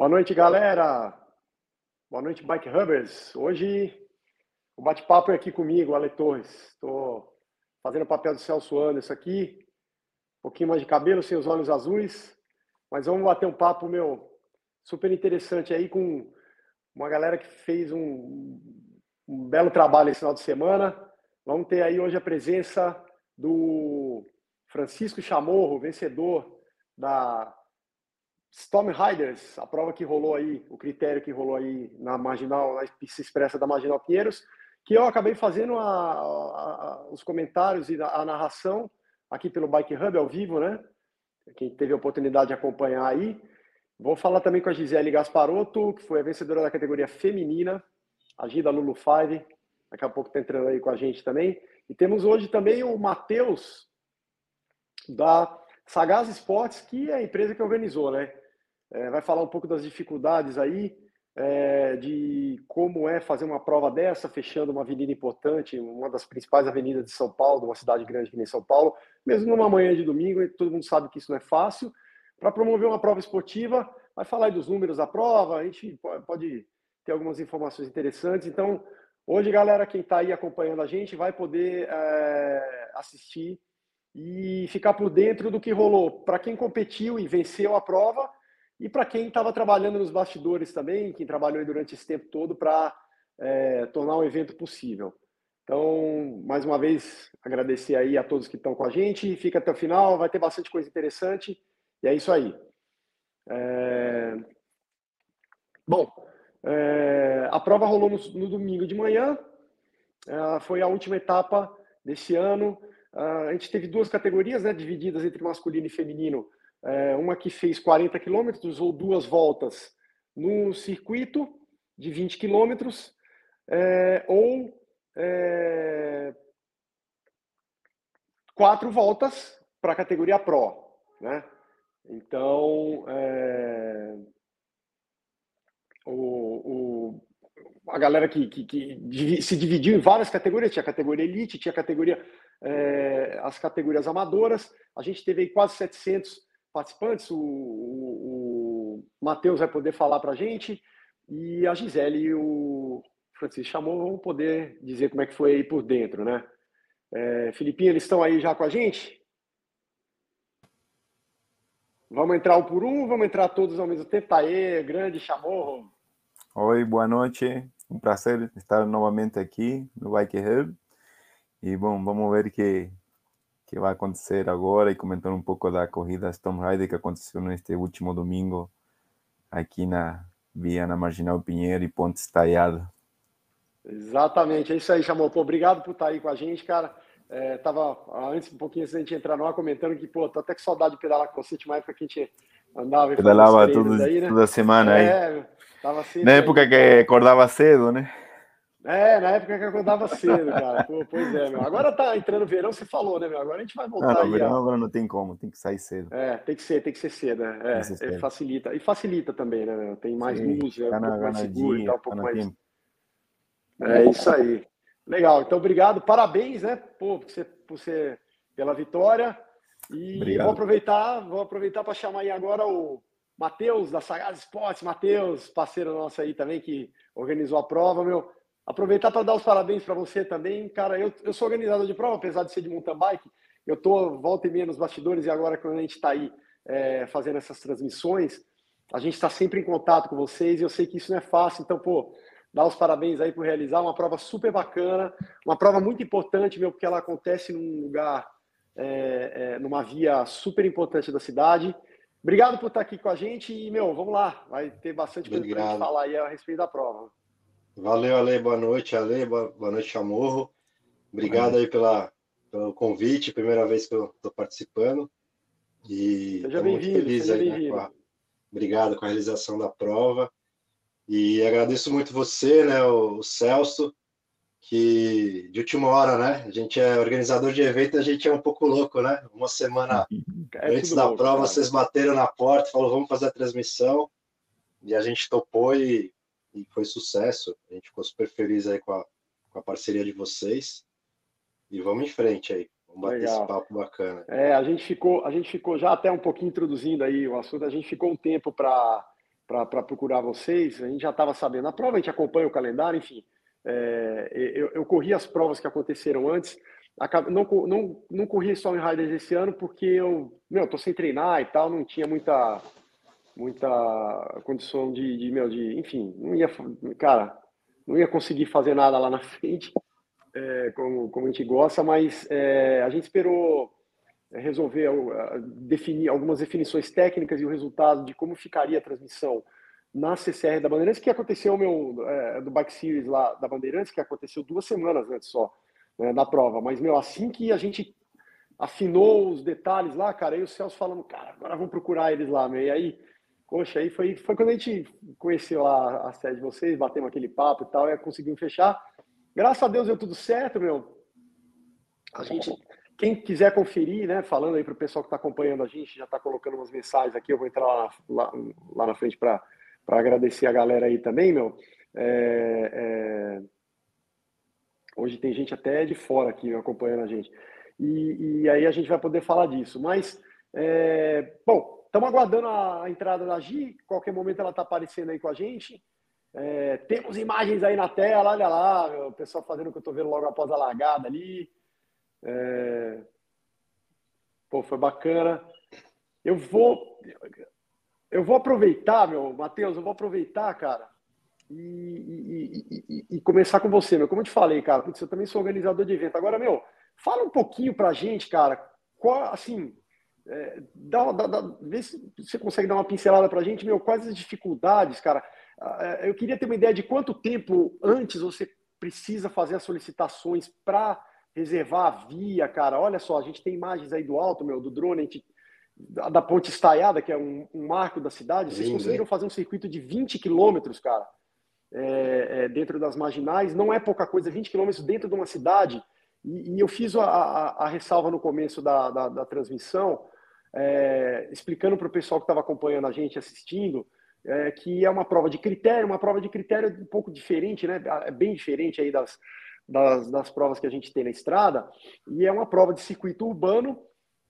Boa noite, galera. Boa noite, Bike Hubbers. Hoje o bate-papo é aqui comigo, Ale Torres. Estou fazendo o papel do Celso Anderson aqui. Um pouquinho mais de cabelo, sem os olhos azuis. Mas vamos bater um papo, meu, super interessante aí com uma galera que fez um, um belo trabalho esse final de semana. Vamos ter aí hoje a presença do Francisco Chamorro, vencedor da Storm Riders, a prova que rolou aí, o critério que rolou aí na marginal, na pista expressa da Marginal Pinheiros, que eu acabei fazendo a, a, os comentários e a, narração aqui pelo Bike Hub ao vivo, né? Quem teve a oportunidade de acompanhar aí. Vou falar também com a Gisele Gasparotto, que foi a vencedora da categoria feminina, a Gida Lulu Five, daqui a pouco está entrando aí com a gente também. E temos hoje também o Matheus, da Sagaz Esportes, que é a empresa que organizou, né? É, vai falar um pouco das dificuldades aí, é, de como é fazer uma prova dessa, fechando uma avenida importante, uma das principais avenidas de São Paulo, uma cidade grande que nem São Paulo, mesmo numa manhã de domingo, todo mundo sabe que isso não é fácil. Para promover uma prova esportiva, vai falar aí dos números da prova, a gente pode ter algumas informações interessantes. Então, hoje, galera, quem está aí acompanhando a gente vai poder é, assistir e ficar por dentro do que rolou para quem competiu e venceu a prova e para quem estava trabalhando nos bastidores também, quem trabalhou durante esse tempo todo para é, tornar o evento possível. Então, mais uma vez, agradecer aí a todos que estão com a gente. Fica até o final, vai ter bastante coisa interessante. E é isso aí. É... Bom, é... a prova rolou no, no domingo de manhã. É, foi a última etapa desse ano. Uh, a gente teve duas categorias, né, divididas entre masculino e feminino. É, uma que fez 40 quilômetros ou duas voltas no circuito de 20 quilômetros, é, ou é, quatro voltas para a categoria Pro. Né? Então, é, o, o, a galera que, que, que, se dividiu em várias categorias, tinha categoria Elite, tinha categoria é, as categorias amadoras. A gente teve aí quase 700 participantes. O, o, o Matheus vai poder falar para a gente e a Gisele e o Francisco chamou vão poder dizer como é que foi aí por dentro, né? É, Filipinho, eles estão aí já com a gente? Vamos entrar um por um, vamos entrar todos ao mesmo tempo. Aê, grande chamorro. Oi, boa noite. Um prazer estar novamente aqui no Bike Hub. E bom, vamos ver que que vai acontecer agora e comentar um pouco da corrida Storm Rider que aconteceu neste último domingo aqui na via na Marginal Pinheiro e Ponte Estaiado. Exatamente, é isso aí, chamou. Pô, obrigado por estar aí com a gente, cara. É, tava antes, um pouquinho antes da gente entrar no ar, comentando que, pô, tô até com saudade de pedalar com você, tinha uma época que a gente andava e Pedalava tudo, aí, né? toda semana é, aí. Tava Na época aí, que acordava cedo, né? É, na época que eu acordava cedo, cara. Pô, pois é, meu. Agora tá entrando verão, você falou, né, meu? Agora a gente vai voltar não, aí. Verão agora não tem como, tem que sair cedo. É, tem que ser, tem que ser cedo, né? É, é facilita. E facilita também, né, meu? Tem mais Sim, luz, é um pouco mais seguro e tal, um pouco mais. Tempo. É isso aí. Legal, então obrigado, parabéns, né, pô, por você, por você pela vitória. E obrigado. vou aproveitar, vou aproveitar para chamar aí agora o Matheus da Sagaz Esportes, Matheus, parceiro nosso aí também que organizou a prova, meu. Aproveitar para dar os parabéns para você também. Cara, eu, eu sou organizador de prova, apesar de ser de mountain bike. Eu tô volta e meia nos bastidores e agora quando a gente está aí é, fazendo essas transmissões, a gente está sempre em contato com vocês e eu sei que isso não é fácil. Então, pô, dar os parabéns aí por realizar uma prova super bacana, uma prova muito importante, meu, porque ela acontece num lugar, é, é, numa via super importante da cidade. Obrigado por estar aqui com a gente e, meu, vamos lá, vai ter bastante coisa para gente falar aí a respeito da prova. Valeu, Ale. Boa noite, Ale. Boa, boa noite, Chamorro. Obrigado aí pela, pelo convite, primeira vez que eu estou participando. E seja bem-vindo. Feliz seja aí, né, Obrigado com a realização da prova. E agradeço muito você, né, o, o Celso, que de última hora, né? A gente é organizador de evento, a gente é um pouco louco, né? Uma semana é antes da louco, prova, cara. vocês bateram na porta, falaram, vamos fazer a transmissão. E a gente topou e e foi sucesso. A gente ficou super feliz aí com a, com a parceria de vocês. E vamos em frente aí. Vamos bater Legal. esse papo bacana. É, a gente ficou, a gente ficou já até um pouquinho introduzindo aí o assunto, a gente ficou um tempo para para procurar vocês. A gente já estava sabendo a prova, a gente acompanha o calendário, enfim. É, eu, eu, corri as provas que aconteceram antes. Não, não, não corri só em Riders esse ano porque eu, meu, tô sem treinar e tal, não tinha muita, muita condição de, de, meu, de, enfim, não ia, cara, não ia conseguir fazer nada lá na frente, é, como, como a gente gosta, mas é, a gente esperou resolver definir algumas definições técnicas e o resultado de como ficaria a transmissão na CCR da Bandeirantes, que aconteceu meu é, do Bike Series lá da Bandeirantes, que aconteceu duas semanas antes só né, da prova. Mas meu, assim que a gente afinou os detalhes lá, cara, aí o Celso falando, cara, agora vamos procurar eles lá, meu. E aí, poxa, aí foi, foi quando a gente conheceu lá a sede de vocês, batemos aquele papo e tal, e conseguimos fechar. Graças a Deus deu tudo certo, meu. A gente quem quiser conferir, né, falando aí para o pessoal que está acompanhando a gente, já está colocando umas mensagens aqui, eu vou entrar lá, lá, lá na frente para agradecer a galera aí também, meu. É, é... Hoje tem gente até de fora aqui acompanhando a gente. E, e aí a gente vai poder falar disso. Mas, é... bom, estamos aguardando a, entrada da Gi, qualquer momento ela está aparecendo aí com a gente. É, temos imagens aí na tela, olha lá, o pessoal fazendo o que eu estou vendo logo após a largada ali. É... Pô, foi bacana. Eu vou, eu vou aproveitar, meu, Matheus, eu vou aproveitar, cara, e, e, e, e, começar com você, meu. Como eu te falei, cara, porque eu também sou organizador de evento. Agora, meu, fala um pouquinho pra gente, cara, qual, assim, é, dá, dá, dá, vê se você consegue dar uma pincelada pra gente, meu, quais as dificuldades, cara. É, eu queria ter uma ideia de quanto tempo antes você precisa fazer as solicitações para reservar a via, cara. Olha só, a gente tem imagens aí do alto, meu, do drone, gente, da Ponte Estaiada, que é um, um marco da cidade. Vocês conseguiram fazer um circuito de 20 quilômetros, cara, é, é, dentro das marginais. Não é pouca coisa, 20 quilômetros dentro de uma cidade. E, e eu fiz a, a, a, ressalva no começo da, da, da transmissão, é, explicando para o pessoal que estava acompanhando a gente, assistindo, é, que é uma prova de critério, uma prova de critério um pouco diferente, né? É bem diferente aí das, das, das provas que a gente tem na estrada, e é uma prova de circuito urbano,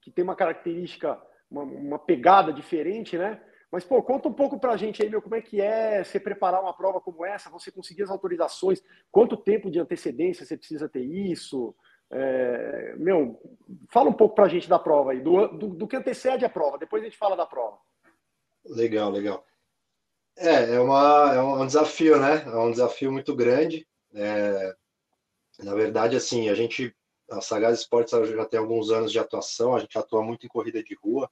que tem uma característica, uma, uma pegada diferente, né? Mas, pô, conta um pouco pra gente aí, meu, como é que é você preparar uma prova como essa, você conseguir as autorizações, quanto tempo de antecedência você precisa ter isso? É, meu, fala um pouco pra gente da prova aí, do, do, do, que antecede a prova, depois a gente fala da prova. Legal, legal. É, é, uma, é um desafio, né? É um desafio muito grande. É, na verdade, assim, a gente, a Sagaz Esportes já tem alguns anos de atuação, a gente atua muito em corrida de rua,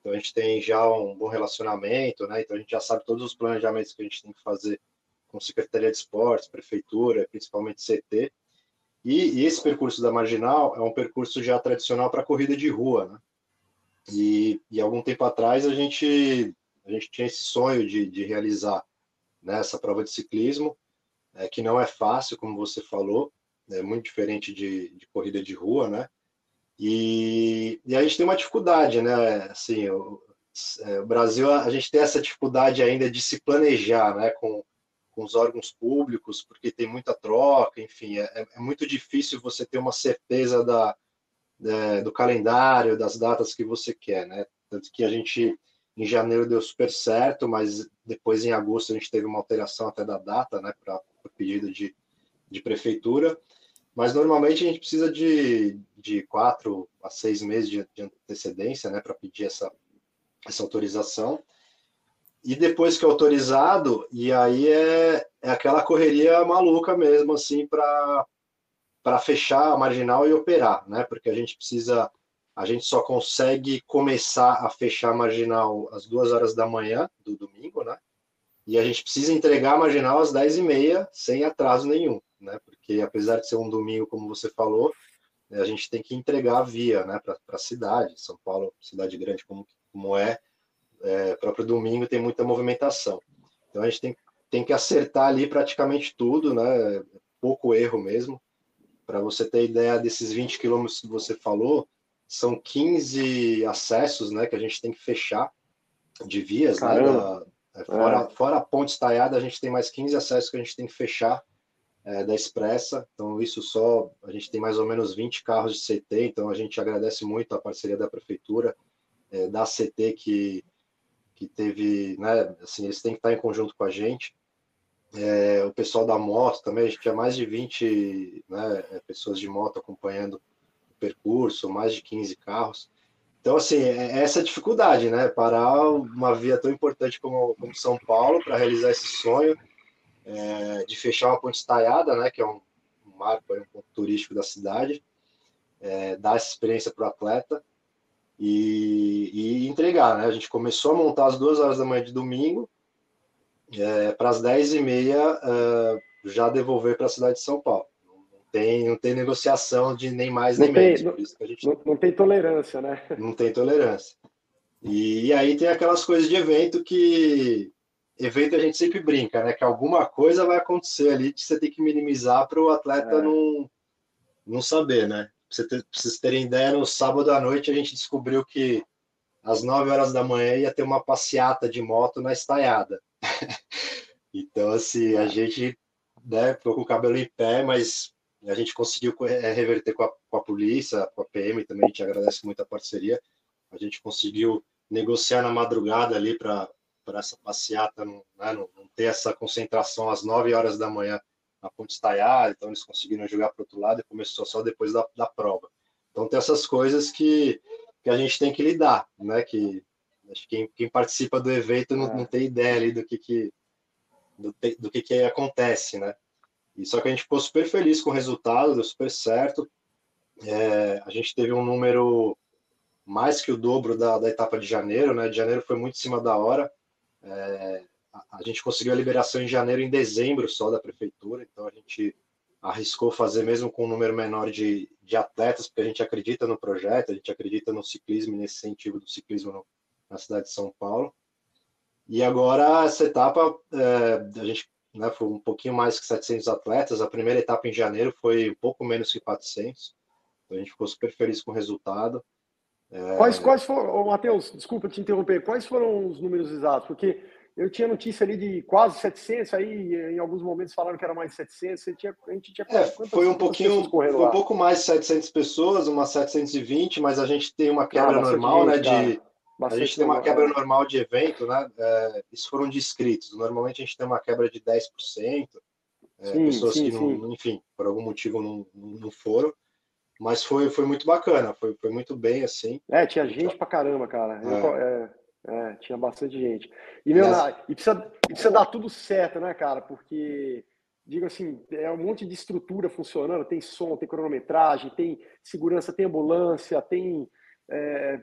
então a gente tem já um bom relacionamento, né? Então a gente já sabe todos os planejamentos que a gente tem que fazer com Secretaria de Esportes, Prefeitura, principalmente CT. E, e esse percurso da Marginal é um percurso já tradicional para corrida de rua, né? E, e algum tempo atrás a gente, a gente tinha esse sonho de, de realizar né, essa prova de ciclismo, é, que não é fácil, como você falou, é muito diferente de, de corrida de rua, né? E, e a gente tem uma dificuldade, né? Assim, o, é, o, Brasil, a gente tem essa dificuldade ainda de se planejar, né? Com, com os órgãos públicos, porque tem muita troca, enfim, é, é muito difícil você ter uma certeza da, é, do calendário, das datas que você quer, né? Tanto que a gente, em janeiro, deu super certo, mas depois, em agosto, a gente teve uma alteração até da data, né? Para pedido de, de prefeitura. Mas normalmente a gente precisa de, de quatro a seis meses de, de antecedência né, para pedir essa, essa autorização. E depois que é autorizado, e aí é, é aquela correria maluca mesmo, assim, para fechar a marginal e operar, né? Porque a gente precisa, a gente só consegue começar a fechar a marginal às duas horas da manhã do domingo, né? E a gente precisa entregar a marginal às dez e meia, sem atraso nenhum né? Porque apesar de ser um domingo, como você falou, a gente tem que entregar a via, né, para a cidade. São Paulo, cidade grande como, como é, é, próprio domingo tem muita movimentação. Então a gente tem, tem que acertar ali praticamente tudo, né? Pouco erro mesmo. Para você ter ideia desses 20 quilômetros que você falou, são 15 acessos, né, que a gente tem que fechar de vias, né? Da, é, fora, é. fora a ponte estaiada, a gente tem mais 15 acessos que a gente tem que fechar é, da Expressa. Então, isso só, a gente tem mais ou menos 20 carros de CT, então a gente agradece muito a parceria da Prefeitura, é, da CT, que, que teve, né, assim, eles têm que estar em conjunto com a gente. É, o pessoal da moto também, a gente tinha mais de 20 né, pessoas de moto acompanhando o percurso, mais de 15 carros. Então, assim, é, é essa dificuldade, né? Parar uma via tão importante como, como São Paulo para realizar esse sonho é, de fechar uma ponte estaiada, né? Que é um, um marco, um ponto turístico da cidade, é, dar essa experiência para o atleta e, e, entregar, né? A gente começou a montar às duas horas da manhã de domingo, é, para as dez e meia é, já devolver para a cidade de São Paulo tem, não tem negociação de nem mais nem menos. Não, gente... não, não, tem tolerância, né? Não tem tolerância. E, e, aí tem aquelas coisas de evento que evento a gente sempre brinca, né? Que alguma coisa vai acontecer ali que você tem que minimizar para o atleta é. não, não saber, né? Pra, ter, pra vocês terem ideia, no sábado à noite a gente descobriu que às 9 horas da manhã ia ter uma passeata de moto na estaiada. então, assim, a gente né, ficou com o cabelo em pé, mas a gente conseguiu é, reverter com a, com a polícia, com a PM também, a gente agradece muito a parceria. A gente conseguiu negociar na madrugada ali para essa passeata não, né, não, não, ter essa concentração às 9 horas da manhã na Ponte Estaiada, então eles conseguiram jogar para o outro lado e começou só depois da, da prova. Então tem essas coisas que, que a gente tem que lidar, né? Que acho que quem, quem participa do evento não, não tem ideia ali do que, que do, do que, que acontece, né? E só que a gente ficou super feliz com o resultado, deu super certo. É, a gente teve um número mais que o dobro da, da, etapa de janeiro, né? De janeiro foi muito em cima da hora. É, a, gente conseguiu a liberação em janeiro, em dezembro só da prefeitura, então a gente arriscou fazer mesmo com um número menor de, de atletas, porque a gente acredita no projeto, a gente acredita no ciclismo, nesse incentivo do ciclismo no, na cidade de São Paulo. E agora essa etapa, é, a gente né, foi um pouquinho mais que 700 atletas. A primeira etapa em janeiro foi um pouco menos que 400. Então a gente ficou super feliz com o resultado. É... Quais, quais foram, Matheus, desculpa te interromper, quais foram os números exatos? Porque eu tinha notícia ali de quase 700, aí em alguns momentos falaram que era mais de 700, você tinha, a gente tinha é, foi um pouquinho, foi um pouco mais de 700 pessoas, umas 720, mas a gente tem uma quebra ah, normal, né, de Bastante a gente tem uma quebra normal de evento, né? É, isso foram de inscritos. Normalmente a gente tem uma quebra de 10%, é, sim, pessoas sim, que, não, enfim, por algum motivo não, não foram. Mas foi, foi muito bacana, foi, foi muito bem, assim. É, tinha gente pra caramba, cara. É. É, é, tinha bastante gente. E, meu, e, precisa, e precisa dar tudo certo, né, cara? Porque, digo assim, é um monte de estrutura funcionando, tem som, tem cronometragem, tem segurança, tem ambulância, tem é,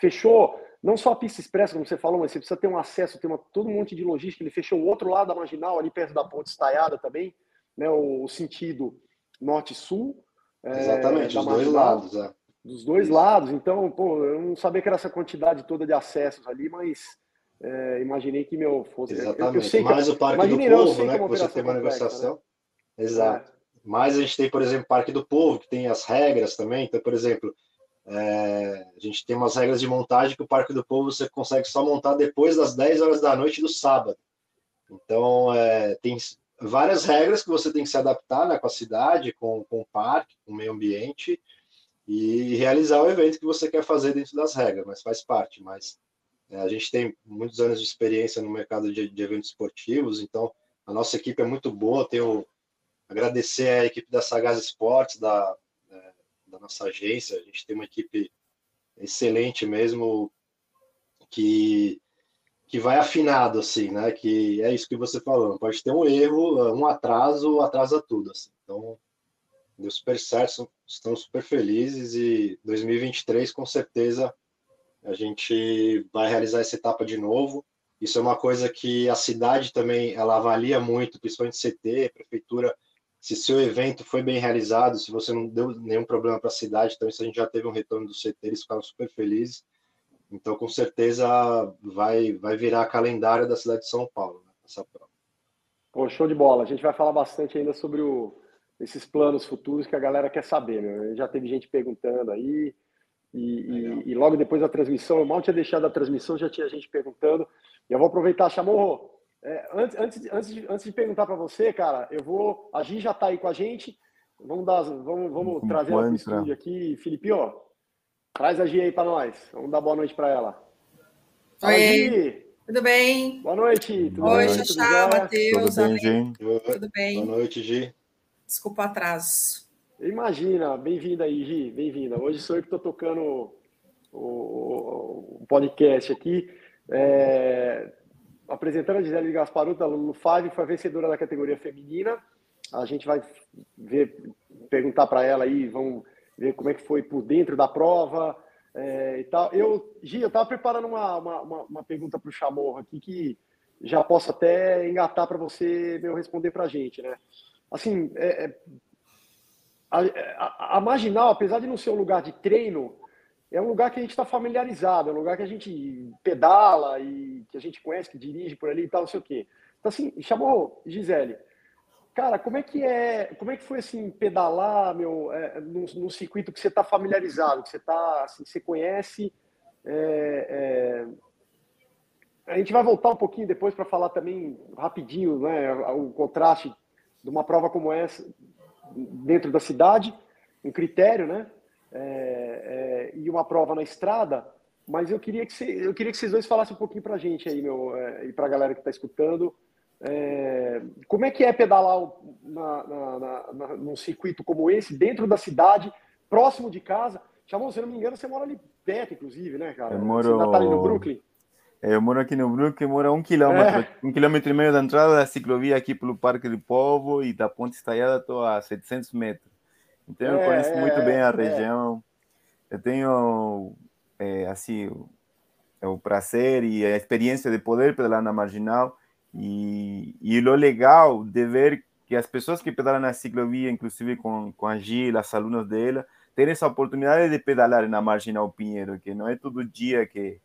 fechou não só a pista expressa, como você falou, mas você precisa ter um acesso, tem uma, todo um monte de logística. Ele fechou o outro lado da marginal, ali perto da ponte estaiada também, né, o, o sentido norte-sul. É, Exatamente, dos dois lados. É. Dos dois lados. Então, pô, eu não sabia que era essa quantidade toda de acessos ali, mas é, imaginei que meu fosse. Exatamente. Eu, eu sei Mais que, o Parque do Povo, né? Que você tem uma negociação. Né? Exato. É. Mas a gente tem, por exemplo, o Parque do Povo, que tem as regras também. Então, por exemplo, é, a gente tem umas regras de montagem que o Parque do Povo você consegue só montar depois das 10 horas da noite do sábado. Então, é, tem várias regras que você tem que se adaptar né, com a cidade, com, com o parque, com o meio ambiente e realizar o evento que você quer fazer dentro das regras, mas faz parte. Mas é, a gente tem muitos anos de experiência no mercado de, de eventos esportivos, então a nossa equipe é muito boa. Tenho agradecer a equipe da Sagaz Esportes, da da nossa agência. A gente tem uma equipe excelente mesmo, que, que vai afinado, assim, né? Que é isso que você falou. Pode ter um erro, um atraso, atrasa tudo. Assim. Então, deu super certo, estamos super felizes e 2023, com certeza, a gente vai realizar essa etapa de novo. Isso é uma coisa que a cidade também ela avalia muito, principalmente CT, prefeitura se seu evento foi bem realizado, se você não deu nenhum problema para a cidade, então isso a gente já teve um retorno do CT, eles ficaram super felizes. Então, com certeza, vai, vai virar calendário da cidade de São Paulo, né, essa prova. Pô, show de bola. A gente vai falar bastante ainda sobre o, esses planos futuros que a galera quer saber. Meu. Já teve gente perguntando aí, e, e, e, logo depois da transmissão, eu mal tinha deixado a transmissão, já tinha gente perguntando. E eu vou aproveitar, chamou é, antes, antes, antes, de, antes de perguntar para você, cara, eu vou. A Gi já está aí com a gente. Vamos, dar, vamos, vamos trazer ela para o estúdio aqui. Felipe, ó, traz a Gi aí para nós. Vamos dar boa noite para ela. Oi. Tudo bem? Boa noite. Tudo Oi? Xaxá, Matheus. Tudo bem, Gi? Tudo bem? Boa noite, Gi. Desculpa o atraso. Imagina, bem-vinda aí, Gi, bem-vinda. Hoje sou eu que estou tocando o, o, o, podcast aqui. É, apresentando a Gisele Gasparuto, da Lulu Five, foi vencedora da categoria feminina. A gente vai ver, perguntar para ela aí, vamos ver como é que foi por dentro da prova é, e tal. Eu, Gi, eu estava preparando uma, uma, uma pergunta para o Chamorro aqui que já posso até engatar para você meu responder para a gente, né? Assim, é, é, a, a, a, Marginal, apesar de não ser um lugar de treino, é um lugar que a gente está familiarizado, é um lugar que a gente pedala e que a gente conhece, que dirige por ali e tal, não sei o quê. Então, assim, chamou Gisele. Cara, como é que é, como é que foi assim pedalar, meu, é, num, num circuito que você está familiarizado, que você tá, assim, você conhece? É, é... A gente vai voltar um pouquinho depois para falar também rapidinho, né, o contraste de uma prova como essa dentro da cidade, um critério, né, é, é, e uma prova na estrada. Mas eu queria que você, eu queria que vocês dois falassem um pouquinho para a gente aí, meu, é, e para a galera que está escutando. É, como é que é pedalar na, na, na, num circuito como esse, dentro da cidade, próximo de casa? Chamou, se não me engano, você mora ali perto, inclusive, né, cara? Eu moro... Você tá ali no Brooklyn? É, eu moro aqui no Brooklyn, moro a um quilômetro, é. um quilômetro e meio da entrada da ciclovia aqui pelo Parque do Povo e da Ponte Estaiada estou a 700 metros. Então eu é, conheço muito bem a é. região. Eu tenho, é, assim, o, o prazer e a experiência de poder pedalar na Marginal e, e o legal de ver que as pessoas que pedalam na ciclovia, inclusive com, com a Gil, as alunos dela, ter essa oportunidade de pedalar na Marginal Pinheiro, que não é todo dia que,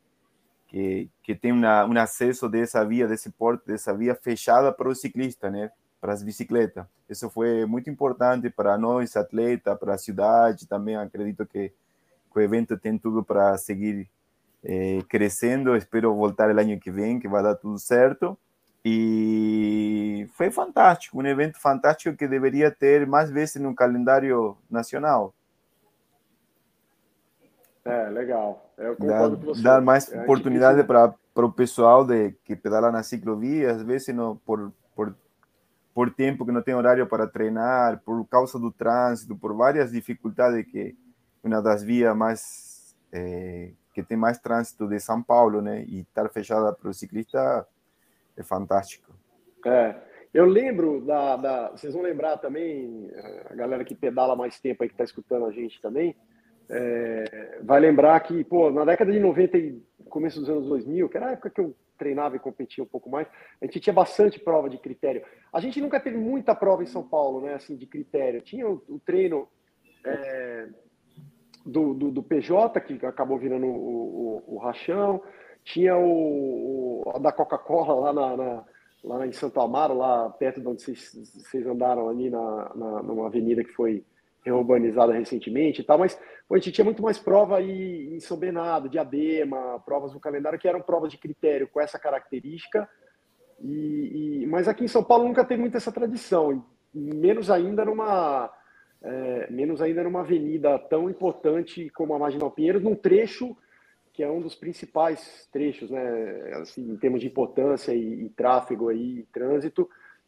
que, que tem uma, um acesso dessa via, desse porto, dessa via fechada para o ciclista, né? para as bicicletas. Isso foi muito importante para nós, atletas, para a cidade. Também acredito que, que o evento tem tudo para seguir eh, crescendo. Espero voltar o ano que vem, que vai dar tudo certo. E foi fantástico, um evento fantástico que deveria ter mais vezes no calendário nacional. É, legal. Eu concordo dar, com você. Dar mais é oportunidade para o pessoal de, que pedala na ciclovia, às vezes não, por, por, por tempo que não tem horário para treinar, por causa do trânsito, por várias dificuldades que uma das vias mais é, que tem mais trânsito de São Paulo, né? E estar fechada para o ciclista é fantástico. É, eu lembro da, da, Vocês vão lembrar também, a galera que pedala mais tempo aí, que está escutando a gente também, é, vai lembrar que, pô, na década de 90 e começo dos anos 2000, que era a época que eu treinava e competia um pouco mais, a gente tinha bastante prova de critério. A gente nunca teve muita prova em São Paulo, né, assim, de critério. Tinha o, o treino é, do, do, do, PJ, que acabou virando o, o, o rachão, tinha o, o da Coca-Cola lá, na, na, lá em Santo Amaro, lá perto de onde vocês, vocês andaram ali na, na, numa avenida que foi reurbanizada recentemente e tal, mas pô, a gente tinha muito mais prova aí em São Bernardo, Diadema, provas no calendário que eram provas de critério com essa característica, e, e mas aqui em São Paulo nunca teve muito essa tradição, menos ainda numa é, menos ainda numa avenida tão importante como a Marginal Pinheiros, num trecho que é um dos principais trechos, né, assim, em termos de importância e, e tráfego aí, e trânsito.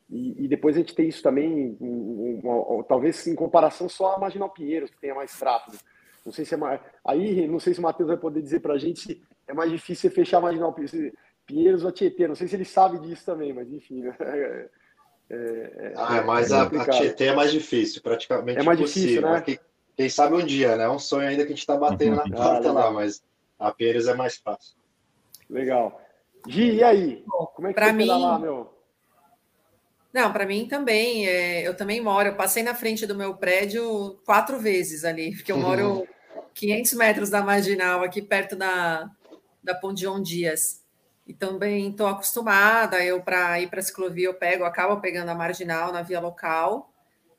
E, e, depois a gente tem isso também, um, um, um, talvez em comparação só a Marginal Pinheiros, que tenha mais tráfego. Não sei se é mais. Aí, não sei se o Matheus vai poder dizer para a gente se é mais difícil você fechar a Marginal Pinheiros ou a Tietê. Não sei se ele sabe disso também, mas enfim. Né? É, é, ah, é mas a, a, Tietê é mais difícil, praticamente é mais impossível. Difícil, né? Quem, quem, sabe um dia, né? É um sonho ainda que a gente está batendo na porta ah, lá, mas a Pires é mais fácil. Legal. Gi, e aí? Como é que pra mim... lá, meu? Não, para mim também. É, eu também moro. Eu passei na frente do meu prédio quatro vezes ali, porque eu uhum. moro 500 metros da marginal, aqui perto da, da Pondion Dias. E também estou acostumada. Eu, para ir para a ciclovia, eu pego, acabo pegando a marginal na via local,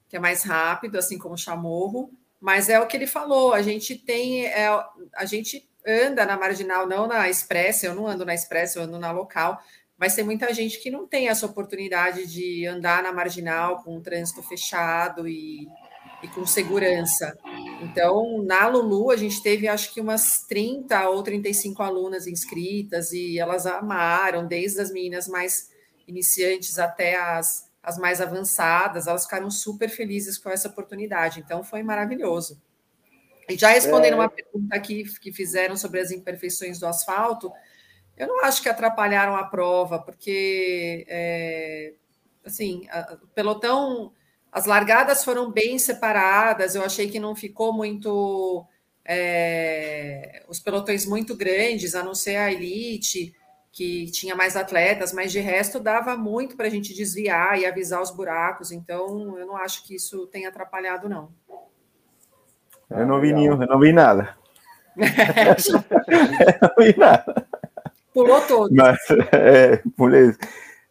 que é mais rápido, assim como o chamorro. Mas é o que ele falou, a gente tem. É, a gente anda na marginal, não na expressa, eu não ando na expressa, eu ando na local, mas tem muita gente que não tem essa oportunidade de andar na marginal com o trânsito fechado e, e com segurança. Então, na Lulu, a gente teve acho que umas 30 ou 35 alunas inscritas e elas amaram, desde as meninas mais iniciantes até as, as mais avançadas, elas ficaram super felizes com essa oportunidade. Então, foi maravilhoso. E já respondendo é... uma pergunta aqui que fizeram sobre as imperfeições do asfalto, eu não acho que atrapalharam a prova, porque, é, assim, o pelotão as largadas foram bem separadas, eu achei que não ficou muito. É, os pelotões muito grandes, a não ser a elite, que tinha mais atletas, mas de resto dava muito para a gente desviar e avisar os buracos, então eu não acho que isso tenha atrapalhado, não. Eu não vi nenhum, eu não vi nada. eu não vi nada. Pulou todo. Mas, é, pulei.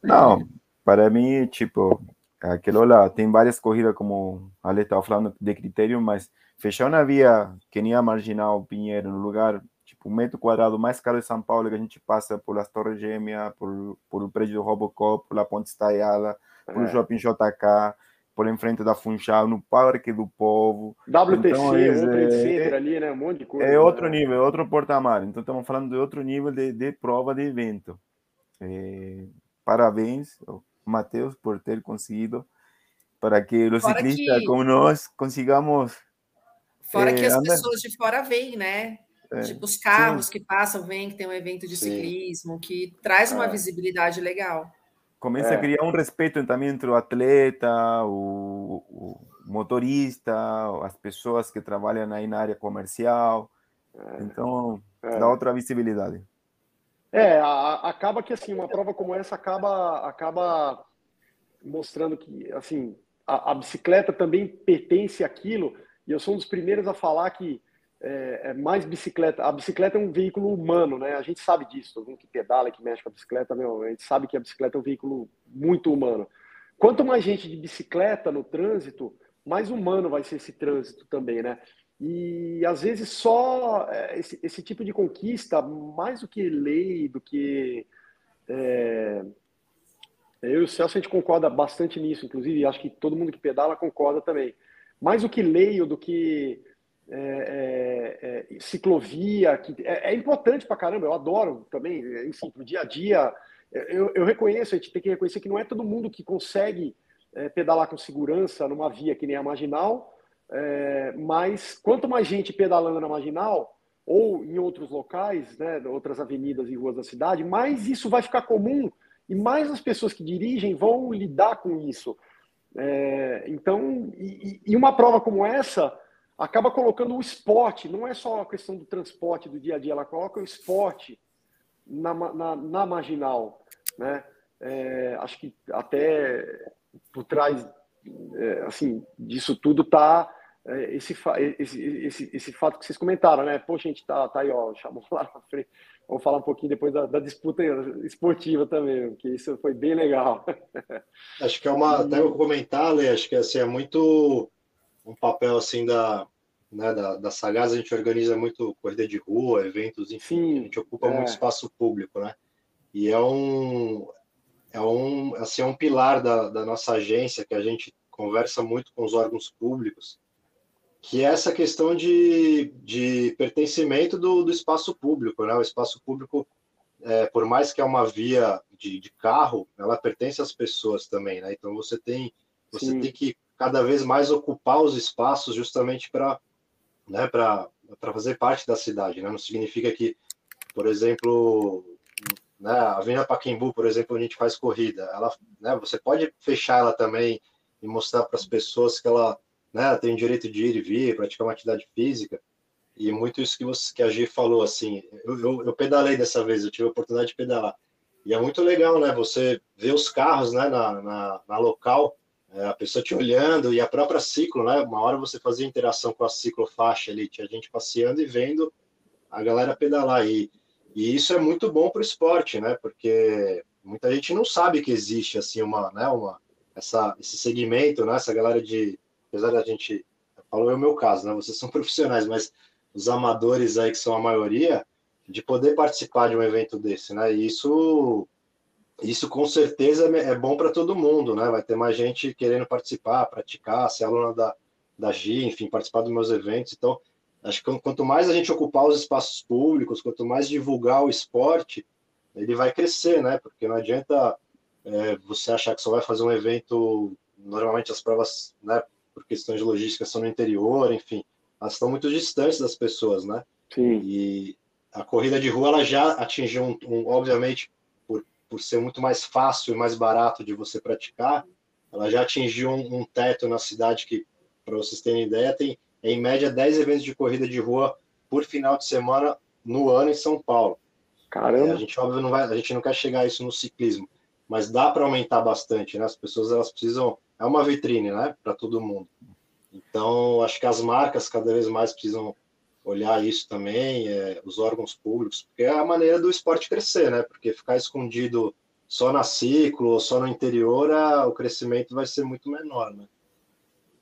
Não, para mim, tipo, aquilo lá, tem várias corridas, como a Ale estava falando, de critério, mas fechar uma via que nem a Marginal Pinheiro, no lugar, tipo, um metro quadrado mais caro de São Paulo, que a gente passa por as Torres Gêmeas, por, por o prédio do Robocop, por la Ponte Estaiada, por é. o Shopping JK, por em frente da Funchal, no Parque do Povo. WTC, então, é, Center ali, né? Um monte de coisa. É outro né? nível, é outro porta-mar. Então, estamos falando de outro nível de, de prova de evento. É, parabéns, Matheus, por ter conseguido para que os fora ciclistas que... como nós consigamos. Fora eh, que as andar. pessoas de fora vêm, né? É, tipo, os carros sim. que passam, vêm, que tem um evento de sim. ciclismo, que traz uma é. visibilidade legal. Começa é. a criar um respeito também entre o atleta, o, o, motorista, as pessoas que trabalham aí na área comercial. É. Então, é. dá outra visibilidade. É, a, acaba que assim, uma prova como essa acaba, acaba mostrando que assim, a, a, bicicleta também pertence àquilo, e eu sou um dos primeiros a falar que é, é, mais bicicleta. A bicicleta é um veículo humano, né? A gente sabe disso, todo mundo que pedala, que mexe com a bicicleta, meu, a gente sabe que a bicicleta é um veículo muito humano. Quanto mais gente de bicicleta no trânsito, mais humano vai ser esse trânsito também, né? E às vezes só é, esse, esse tipo de conquista, mais do que lei, do que. É, eu e o Celso a gente concorda bastante nisso, inclusive acho que todo mundo que pedala concorda também. Mais do que lei, do que é, é, é, ciclovia, que é, é importante pra caramba, eu adoro também, enfim, pro dia a dia. Eu, eu reconheço, a gente tem que reconhecer que não é todo mundo que consegue é, pedalar com segurança numa via que nem a marginal, é, mas quanto mais gente pedalando na marginal ou em outros locais, né, outras avenidas e ruas da cidade, mais isso vai ficar comum e mais as pessoas que dirigem vão lidar com isso. É, então, e, e, uma prova como essa acaba colocando o esporte, não é só a questão do transporte do dia a dia, ela coloca o esporte na, na, na marginal. Né? É, acho que até por trás é, assim, disso tudo está é, esse, esse, esse, esse fato que vocês comentaram, né? A gente tá, tá aí, ó, chamou lá na frente. Vamos falar um pouquinho depois da, da disputa esportiva também, que isso foi bem legal. Acho que é uma, até eu comentar, Lê, acho que assim, é muito um papel assim da, né, da, da Sagaz, a gente organiza muito corrida de rua, eventos, enfim, Sim, a gente ocupa é. muito espaço público, né? E é um, é um, assim, é um pilar da, da nossa agência que a gente conversa muito com os órgãos públicos, que é essa questão de, de pertencimento do, do espaço público, né? O espaço público, é, por mais que é uma via de, de, carro, ela pertence às pessoas também, né? Então você tem você tem que cada vez mais ocupar os espaços justamente para né, fazer parte da cidade, né? Não significa que, por exemplo, né, a Avenida Paquembu, por exemplo, a gente faz corrida, ela, né, você pode fechar ela também e mostrar para as pessoas que ela né, tem direito de ir e vir, praticar uma atividade física. E muito isso que, você, que a Gi falou, assim, eu, eu, eu, pedalei dessa vez, eu tive a oportunidade de pedalar. E é muito legal, né, você ver os carros, né, na, na, na local, a pessoa te olhando, e a própria ciclo, né, uma hora você fazia interação com a ciclofaixa ali, tinha gente passeando e vendo a galera pedalar. E, e isso é muito bom para o esporte, né, porque muita gente não sabe que existe, assim, uma, né, uma, essa, esse segmento, né, essa galera de apesar da gente, falou é o meu caso, né? Vocês são profissionais, mas os amadores aí que são a maioria, de poder participar de um evento desse, né? E isso, isso com certeza é bom para todo mundo, né? Vai ter mais gente querendo participar, praticar, ser aluna da, da GI, enfim, participar dos meus eventos. Então, acho que quanto mais a gente ocupar os espaços públicos, quanto mais divulgar o esporte, ele vai crescer, né? Porque não adianta é, você achar que só vai fazer um evento. Normalmente as provas, né, por questões de logística, são no interior, enfim, elas estão muito distantes das pessoas, né? Sim. E a corrida de rua ela já atingiu um, um obviamente, por, ser muito mais fácil e mais barato de você praticar, ela já atingiu um, um teto na cidade que, para vocês terem ideia, tem em média 10 eventos de corrida de rua por final de semana no ano em São Paulo. Caramba. É, a gente, óbvio, não vai, a gente não quer chegar a isso no ciclismo, mas dá para aumentar bastante, né? As pessoas elas precisam, é uma vitrine, né, para todo mundo. Então, acho que as marcas cada vez mais precisam olhar isso também, é, os órgãos públicos, porque é a maneira do esporte crescer, né? Porque ficar escondido só na ciclo ou só no interior, a, o crescimento vai ser muito menor, né?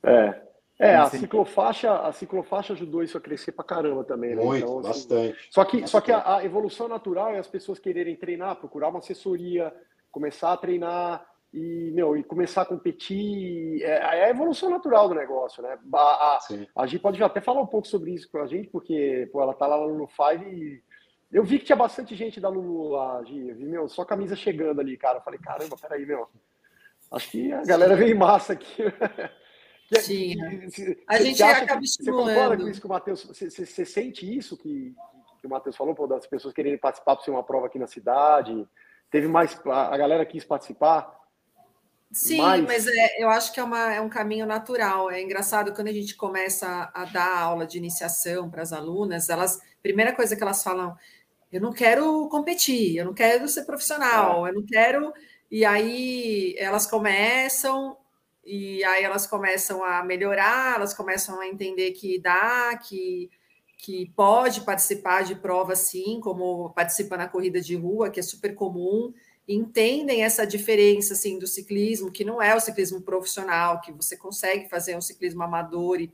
É, é, a ciclofaixa, a ciclofaixa ajudou isso a crescer pra caramba também, né? Muito, então, assim, bastante. Só que, só que a, a, evolução natural é as pessoas quererem treinar, procurar uma assessoria, começar a treinar e, meu, e começar a competir. É, é a evolução natural do negócio, né? A, a, a Gi pode até falar um pouco sobre isso com a gente, porque pô, ela tá lá no Five e eu vi que tinha bastante gente da Lulu lá, Gi. Eu vi, meu, só camisa chegando ali, cara. Eu falei, caramba, peraí, meu. Acho que a galera veio em massa aqui. Sim. a gente acaba estimulando. Você concorda com isso que o Matheus... Você, você, você sente isso que, que o Matheus falou, pô, das pessoas quererem participar para ser uma prova aqui na cidade? Teve mais... A galera quis participar? Sim, mais... mas é, eu acho que é, uma, é um caminho natural. É engraçado quando a gente começa a dar aula de iniciação para as alunas, elas... Primeira coisa que elas falam, eu não quero competir, eu não quero ser profissional, é. eu não quero... E aí elas começam e aí elas começam a melhorar, elas começam a entender que dá, que, que pode participar de prova sim, como participa na corrida de rua, que é super comum, entendem essa diferença assim do ciclismo, que não é o ciclismo profissional, que você consegue fazer um ciclismo amador e,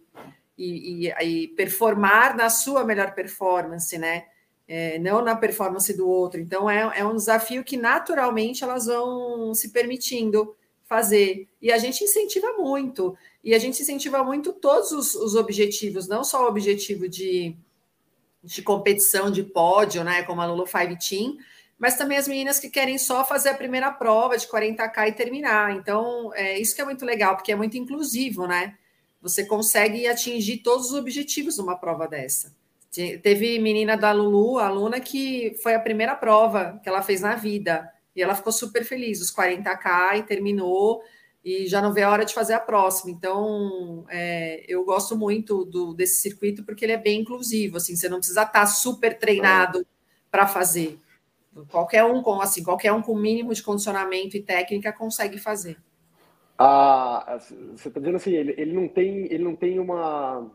e, e performar na sua melhor performance, né? É, não na performance do outro. Então é, é um desafio que naturalmente elas vão se permitindo fazer. E a gente incentiva muito. E a gente incentiva muito todos os, os objetivos, não só o objetivo de, de competição, de pódio, né? Como a Lulu Five Team, mas também as meninas que querem só fazer a primeira prova de 40K e terminar. Então, é isso que é muito legal, porque é muito inclusivo, né? Você consegue atingir todos os objetivos numa prova dessa. Teve menina da Lulu, aluna, que foi a primeira prova que ela fez na vida. E ela ficou super feliz, os 40K, e terminou, e já não vê a hora de fazer a próxima. Então, é, eu gosto muito do, desse circuito porque ele é bem inclusivo, assim, você não precisa estar super treinado para fazer. Qualquer um com assim, qualquer um com mínimo de condicionamento e técnica consegue fazer. Ah, você está dizendo assim, ele, ele não tem, ele não tem uma.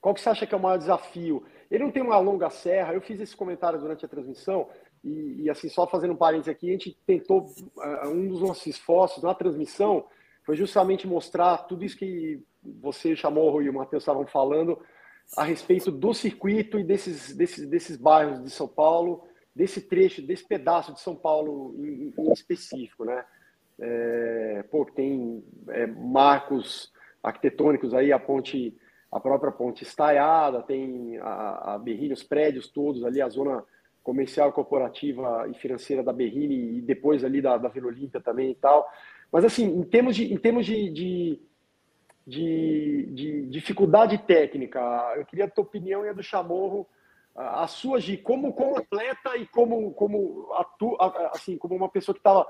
Qual que você acha que é o maior desafio? Ele não tem uma longa serra. Eu fiz esse comentário durante a transmissão. E, e, assim, só fazendo um parênteses aqui, a gente tentou, uh, um dos nossos esforços na transmissão foi justamente mostrar tudo isso que você chamou e o Matheus estavam falando a respeito do circuito e desses, desses, desses bairros de São Paulo, desse trecho, desse pedaço de São Paulo em, em específico, né? É, pô, tem é, marcos arquitetônicos aí, a ponte, a própria ponte estaiada, tem a, a Berrini, os prédios todos ali, a zona comercial, corporativa e financeira da Berrini e depois ali da, da Vila Olímpia também e tal. Mas assim, em termos de, em termos de, de, de, de dificuldade técnica, eu queria a tua opinião e a do Chamorro, a sua de como, como atleta e como, como, atu, assim, como uma pessoa que estava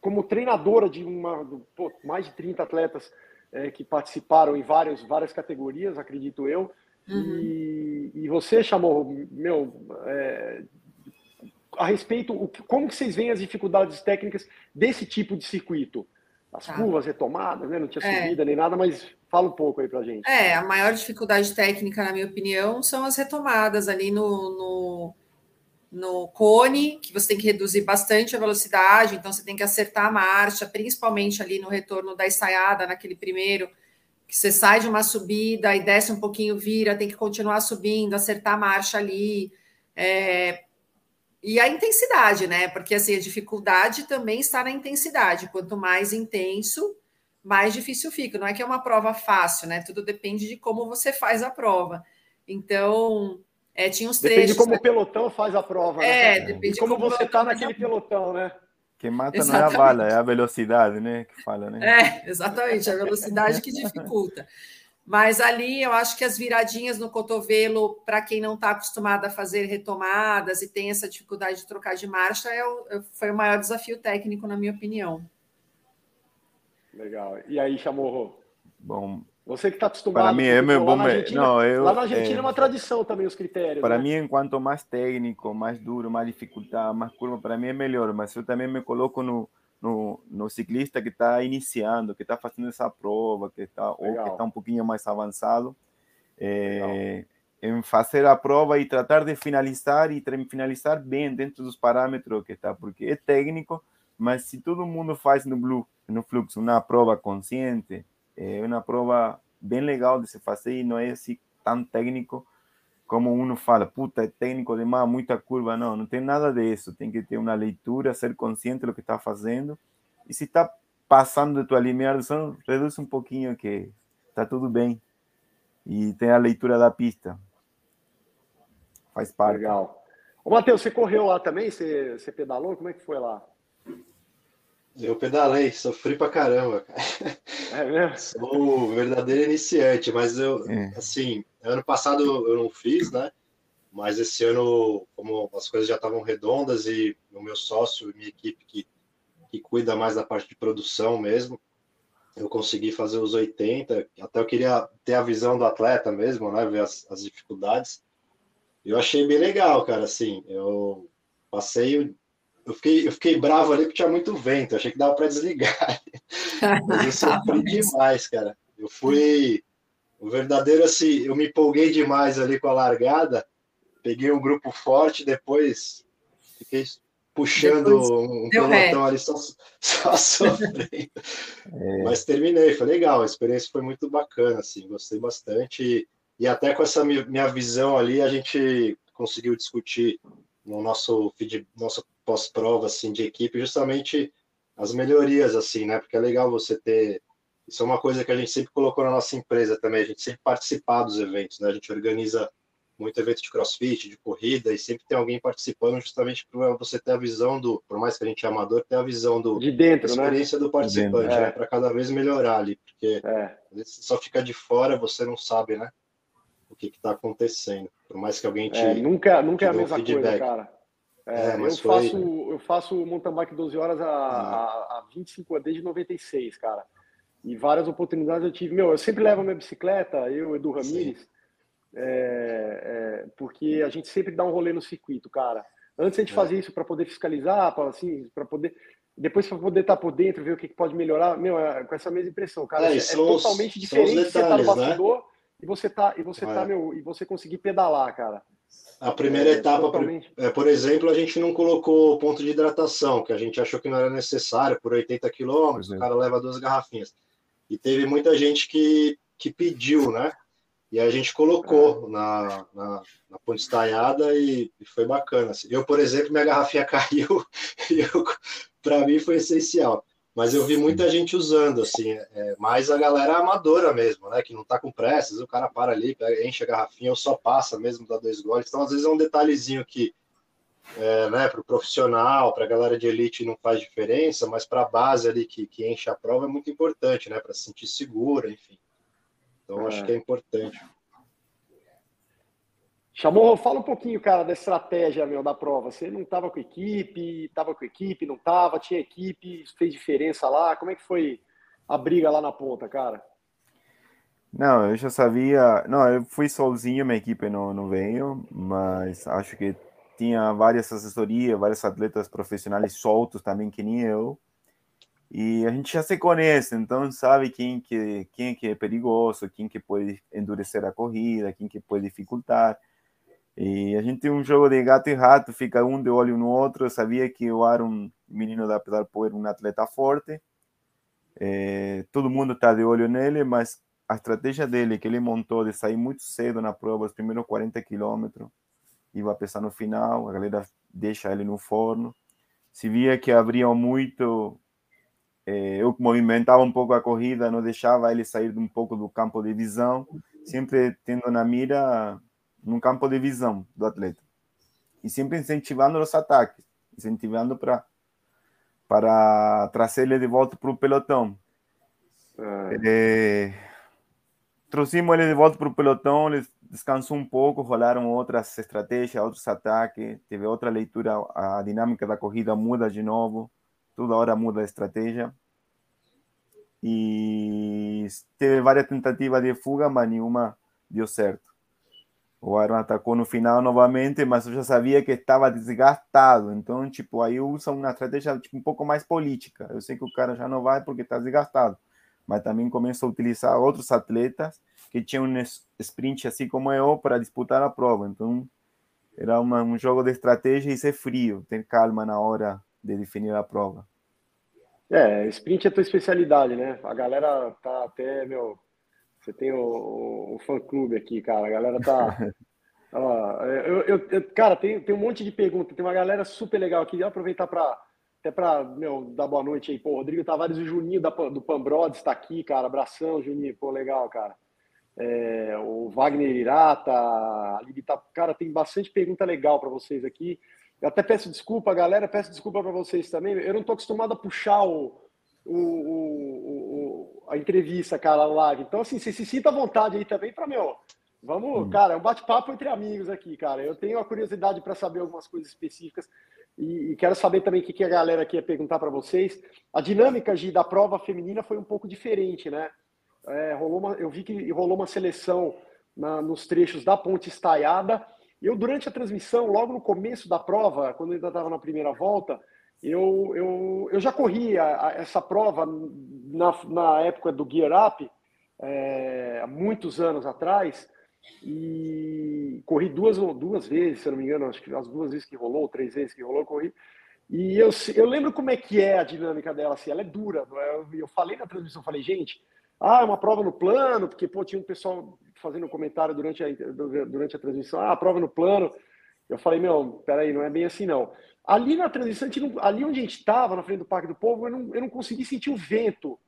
como treinadora de uma, pô, mais de 30 atletas é, que participaram em várias, várias categorias, acredito eu. Uhum. E, e, você chamou, meu, é, a respeito, o, como que vocês veem as dificuldades técnicas desse tipo de circuito? As tá. curvas retomadas, né? Não tinha é. subida nem nada, mas fala um pouco aí pra gente. É, a maior dificuldade técnica, na minha opinião, são as retomadas ali no, no, no cone, que você tem que reduzir bastante a velocidade, então você tem que acertar a marcha, principalmente ali no retorno da ensaiada, naquele primeiro que você sai de uma subida e desce um pouquinho, vira, tem que continuar subindo, acertar a marcha ali. É... E a intensidade, né? Porque assim, a dificuldade também está na intensidade. Quanto mais intenso, mais difícil fica. Não é que é uma prova fácil, né? Tudo depende de como você faz a prova. Então, é, tinha uns trechos. Depende de como né? o pelotão faz a prova. Né, é, né, depende de como, como você está naquele pelotão, né? Quem mata exatamente. não é a bala, é a velocidade, né? Que fala, né? É, exatamente, a velocidade que dificulta. Mas ali eu acho que as viradinhas no cotovelo, para quem não está acostumado a fazer retomadas e tem essa dificuldade de trocar de marcha, é o, é, foi o maior desafio técnico, na minha opinião. Legal. E aí, Chamorro? Bom, você que está acostumado. Para mim é meu bom. Não, eu, lá na Argentina é, é uma tradição também os critérios. Para né? mim, enquanto mais técnico, mais duro, mais dificuldade, mais curva, para mim é melhor. Mas eu também me coloco no, no, no ciclista que está iniciando, que está fazendo essa prova, que está ou que está um pouquinho mais avançado, é, em fazer a prova e tratar de finalizar e finalizar bem dentro dos parâmetros que está, porque é técnico, mas se todo mundo faz no blue, no fluxo uma prova consciente é uma prova bem legal de se fazer e não é assim tão técnico como um fala, puta, é técnico demais, muita curva. Não, não tem nada disso. Tem que ter uma leitura, ser consciente do que está fazendo. E se está passando de tua limiar, reduz um pouquinho que está tudo bem. E tem a leitura da pista. Faz parte. Legal. Ô, Matheus, você correu lá também? Você, você pedalou? Como é que foi lá? Eu pedalei, sofri pra caramba, cara. É mesmo? Sou verdadeiro iniciante, mas eu, é. assim, ano passado eu não fiz, né? Mas esse ano, como as coisas já estavam redondas e o meu sócio e minha equipe que, que cuida mais da parte de produção mesmo, eu consegui fazer os 80. Até eu queria ter a visão do atleta mesmo, né? Ver as, as dificuldades. Eu achei bem legal, cara. Assim, eu passei eu fiquei, eu fiquei bravo ali porque tinha muito vento, achei que dava para desligar. Mas eu sofri demais, cara. Eu fui o verdadeiro assim, eu me empolguei demais ali com a largada, peguei um grupo forte, depois fiquei puxando depois um pelotão ali só, só sofrendo. É. Mas terminei, foi legal, a experiência foi muito bacana, assim, gostei bastante. E, e até com essa minha visão ali, a gente conseguiu discutir no nosso feed, nosso pós-prova assim de equipe, justamente as melhorias assim, né? Porque é legal você ter isso é uma coisa que a gente sempre colocou na nossa empresa também, a gente sempre participar dos eventos, né? A gente organiza muito evento de crossfit, de corrida, e sempre tem alguém participando justamente para você ter a visão do, por mais que a gente é amador, ter a visão do de dentro, né? experiência né? do participante, é. né? Para cada vez melhorar ali, porque é. só fica de fora, você não sabe, né? O que está acontecendo. Por mais que alguém te. É, nunca nunca é a mesma feedback. coisa, cara. É, é, eu, foi... faço, eu faço mountain bike 12 horas a, a, a 25 desde 96, cara. E várias oportunidades eu tive. Meu, eu sempre levo a minha bicicleta, eu, Edu Ramires, é, é, porque a gente sempre dá um rolê no circuito, cara. Antes a gente é. fazia isso para poder fiscalizar, para assim, para poder. Depois para poder estar tá por dentro, ver o que, que pode melhorar. Meu, é, com essa mesma impressão, cara. É, é totalmente diferente detalhes, você tá no né? bastidor né? e você tá, e você tá, meu, e você conseguir pedalar, cara. A primeira é, etapa, é, por exemplo, a gente não colocou ponto de hidratação, que a gente achou que não era necessário, por 80 quilômetros, o cara leva duas garrafinhas. E teve muita gente que, que pediu, né? E a gente colocou é. na, na, na ponte estaiada e, e, foi bacana. Assim. Eu, por exemplo, minha garrafinha caiu e para mim foi essencial. Mas eu vi muita gente usando, assim, é, mais a galera amadora mesmo, né? Que não tá com pressas, o cara para ali, enche a garrafinha ou só passa mesmo, dá dois goles. Então, às vezes é um detalhezinho que, é, né, para o profissional, para a galera de elite não faz diferença, mas para a base ali que, que enche a prova é muito importante, né? Para se sentir segura, enfim. Então, é. acho que é importante. Chamou, fala um pouquinho, cara, da estratégia meu, da prova. Você não estava com equipe, estava com equipe, não estava, tinha equipe, fez diferença lá. Como é que foi a briga lá na ponta, cara? Não, eu já sabia. Não, eu fui sozinho, minha equipe não, não veio, mas acho que tinha várias assessorias, vários atletas profissionais soltos também, que nem eu. E a gente já se conhece, então sabe quem que, quem que é perigoso, quem que pode endurecer a corrida, quem que pode dificultar. E a gente tem um jogo de gato e rato, fica um de olho no outro. Eu sabia que era um menino da Pedal Power, um atleta forte. É, todo mundo está de olho nele, mas a estratégia dele, que ele montou de sair muito cedo na prova, os primeiros 40 quilômetros, ia pensar no final, a galera deixa ele no forno. Se via que abriam muito é, eu movimentava um pouco a corrida, não deixava ele sair um pouco do campo de visão, sempre tendo na mira no campo de visão do atleta. E sempre incentivando os ataques, incentivando para para trazer ele de volta para o pelotão. É. trouxemos ele de volta para o pelotão, ele descansou um pouco, rolaram outras estratégias, outros ataques, teve outra leitura, a dinâmica da corrida muda de novo, toda hora muda a estratégia. E teve várias tentativas de fuga, mas nenhuma deu certo. O Aaron atacou no final novamente, mas eu já sabia que estava desgastado. Então, tipo, aí usa uma estratégia tipo, um pouco mais política. Eu sei que o cara já não vai porque está desgastado, mas também começa a utilizar outros atletas que tinham um sprint assim como eu para disputar a prova. Então, era uma, um jogo de estratégia e ser frio, ter calma na hora de definir a prova. É, sprint é a tua especialidade, né? A galera tá até, meu, você tem o, o fã-clube aqui, cara. A galera tá. Ó, eu, eu, eu, cara, tem, tem um monte de perguntas. Tem uma galera super legal aqui. Vou aproveitar para até para meu dar boa noite aí. Pô, Rodrigo Tavares e o Juninho da, do Pambrod está aqui, cara. Abração, Juninho. Pô, legal, cara. É, o Wagner Irata, a tá, cara, tem bastante pergunta legal para vocês aqui. Eu até peço desculpa, galera. Peço desculpa para vocês também. Eu não tô acostumado a puxar o, o, o, a entrevista, cara, lá. Então, assim, você se sinta à vontade aí também para, meu, vamos, hum. cara, é um bate-papo entre amigos aqui, cara. Eu tenho a curiosidade para saber algumas coisas específicas e, e, quero saber também o que, que a galera aqui ia perguntar para vocês. A dinâmica de, da prova feminina foi um pouco diferente, né? É, rolou uma, eu vi que rolou uma seleção na, nos trechos da ponte estaiada. Eu, durante a transmissão, logo no começo da prova, quando ainda estava na primeira volta, eu, eu, eu já corri essa prova na, na época do Gear Up, é, há muitos anos atrás, e corri duas, duas vezes, se não me engano, acho que as duas vezes que rolou, três vezes que rolou, corri. E eu, eu lembro como é que é a dinâmica dela, assim, ela é dura. É? Eu, eu falei na transmissão, falei, gente, ah, uma prova no plano, porque pô, tinha um pessoal fazendo um comentário durante a, durante a transmissão, ah, prova no plano. Eu falei, meu, peraí, não é bem assim não. Ali na transição, não, ali onde a gente estava, na frente do Parque do Povo, eu não, eu não consegui sentir o vento.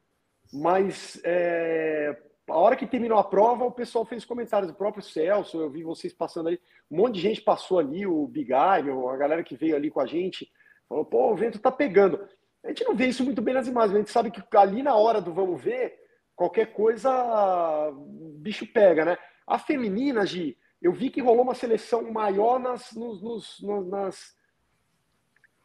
Mas é, a hora que terminou a prova, o pessoal fez comentários. O próprio Celso, eu vi vocês passando ali. Um monte de gente passou ali, o Big Eye, a galera que veio ali com a gente, falou: pô, o vento tá pegando. A gente não vê isso muito bem nas imagens, a gente sabe que ali na hora do vamos ver, qualquer coisa, bicho pega, né? A feminina, Gi, eu vi que rolou uma seleção maior nas, nos, nos, nas,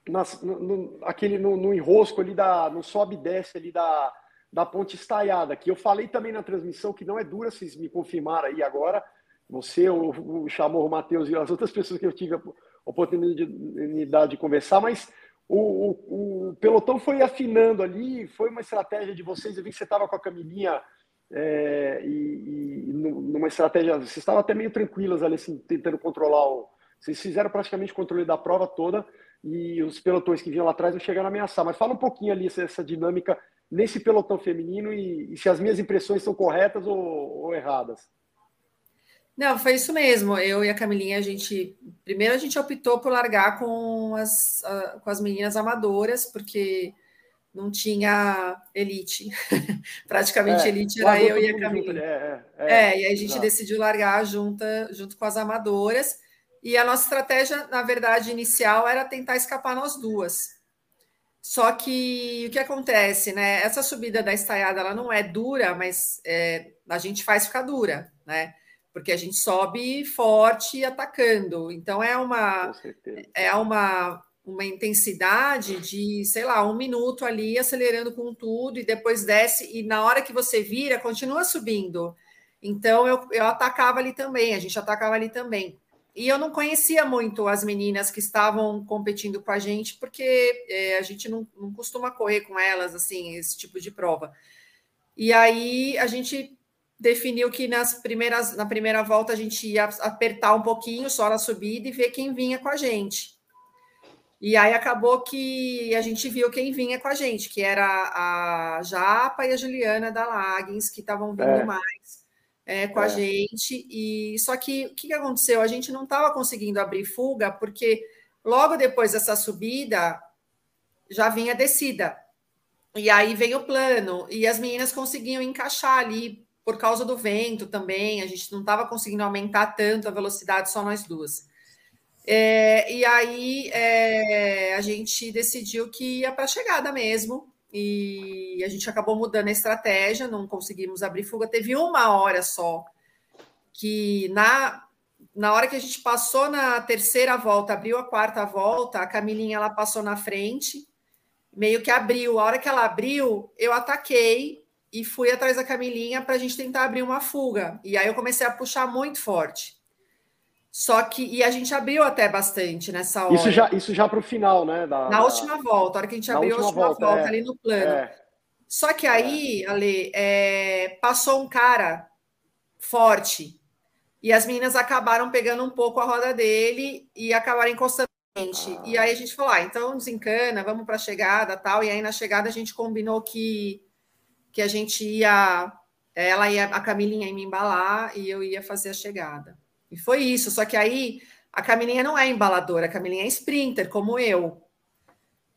nas, no, no, aquele, no, no, enrosco ali, da, no sobe e desce ali da, da ponte estaiada, que eu falei também na transmissão que não é dura, vocês me confirmaram aí agora, você, o, o Chamorro, o Matheus e as outras pessoas que eu tive a oportunidade de conversar, mas o, o, o, pelotão foi afinando ali, foi uma estratégia de vocês, eu vi que você estava com a Camilinha é, e, e, numa estratégia, vocês estavam até meio tranquilas ali, assim, tentando controlar o... Vocês fizeram praticamente o controle da prova toda, e os pelotões que vinham lá atrás não chegaram a ameaçar. Mas fala um pouquinho ali essa dinâmica nesse pelotão feminino e, e se as minhas impressões são corretas ou, ou, erradas. Não, foi isso mesmo. Eu e a Camilinha, a gente. Primeiro a gente optou por largar com as, uh, com as meninas amadoras, porque não tinha elite. Praticamente é, elite era eu e a Camilinha. é, é, é, e aí a gente decidiu largar junto, junto com as amadoras. E a nossa estratégia, na verdade, inicial era tentar escapar nós duas. Só que o que acontece, né? Essa subida da estaiada ela não é dura, mas é, a gente faz ficar dura, né? Porque a gente sobe forte atacando. Então é uma é uma uma intensidade de, sei lá, um minuto ali acelerando com tudo e depois desce e na hora que você vira continua subindo. Então eu, eu atacava ali também, a gente atacava ali também. E eu não conhecia muito as meninas que estavam competindo com a gente, porque é, a gente não, não costuma correr com elas, assim, esse tipo de prova. E aí a gente definiu que nas primeiras, na primeira volta a gente ia apertar um pouquinho só na subida e ver quem vinha com a gente. E aí acabou que a gente viu quem vinha com a gente, que era a Japa e a Juliana da Lagens, que estavam vindo é. mais é, com é. a gente. E só que o que aconteceu? A gente não estava conseguindo abrir fuga porque logo depois dessa subida já vinha descida. E aí vem o plano, e as meninas conseguiam encaixar ali por causa do vento também, a gente não estava conseguindo aumentar tanto a velocidade, só nós duas. É, e aí é, a gente decidiu que ia para a chegada mesmo, e a gente acabou mudando a estratégia, não conseguimos abrir fuga. Teve uma hora só que na, na hora que a gente passou na terceira volta, abriu a quarta volta, a Camilinha ela passou na frente, meio que abriu. A hora que ela abriu, eu ataquei e fui atrás da Camilinha para a gente tentar abrir uma fuga. E aí eu comecei a puxar muito forte. Só que, e a gente abriu até bastante nessa hora. Isso já, isso já para o final, né? Da, na última volta, a hora que a gente abriu a última volta, volta é, ali no plano. É, Só que aí, é. Ale, é, passou um cara forte e as meninas acabaram pegando um pouco a roda dele e acabaram encostando a gente. E aí a gente falou: ah, então desencana, vamos para a chegada tal. E aí na chegada a gente combinou que, que a gente ia. Ela ia, a Camilinha ia me embalar e eu ia fazer a chegada. E foi isso. Só que aí a Camilinha não é embaladora, a Camilinha é sprinter, como eu.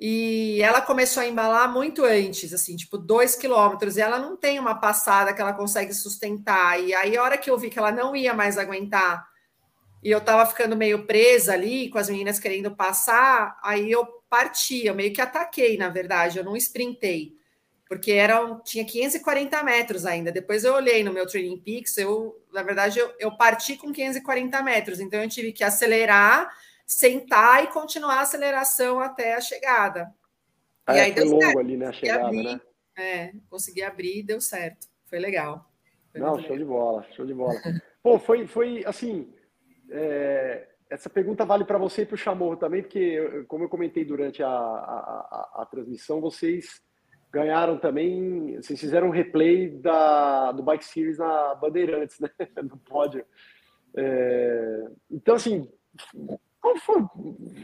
E ela começou a embalar muito antes, assim, tipo dois quilômetros, e ela não tem uma passada que ela consegue sustentar. E aí, a hora que eu vi que ela não ia mais aguentar, e eu tava ficando meio presa ali, com as meninas querendo passar, aí eu parti, eu meio que ataquei, na verdade, eu não sprintei porque eram, tinha 540 metros ainda. Depois eu olhei no meu Training Peaks, eu, na verdade, eu, eu parti com 540 metros, então eu tive que acelerar, sentar e continuar a aceleração até a chegada. Ah, e aí deu longo certo. ali, né, a chegada, abrir, né? É, consegui abrir e deu certo. Foi legal. Foi Não, show legal. de bola, show de bola. Pô, foi, foi assim, é, essa pergunta vale para você e para o Chamorro também, porque, como eu comentei durante a, a, a, a transmissão, vocês ganharam também, vocês fizeram um replay da, do Bike Series na Bandeirantes, né? No pódio. É, então, assim, qual foi,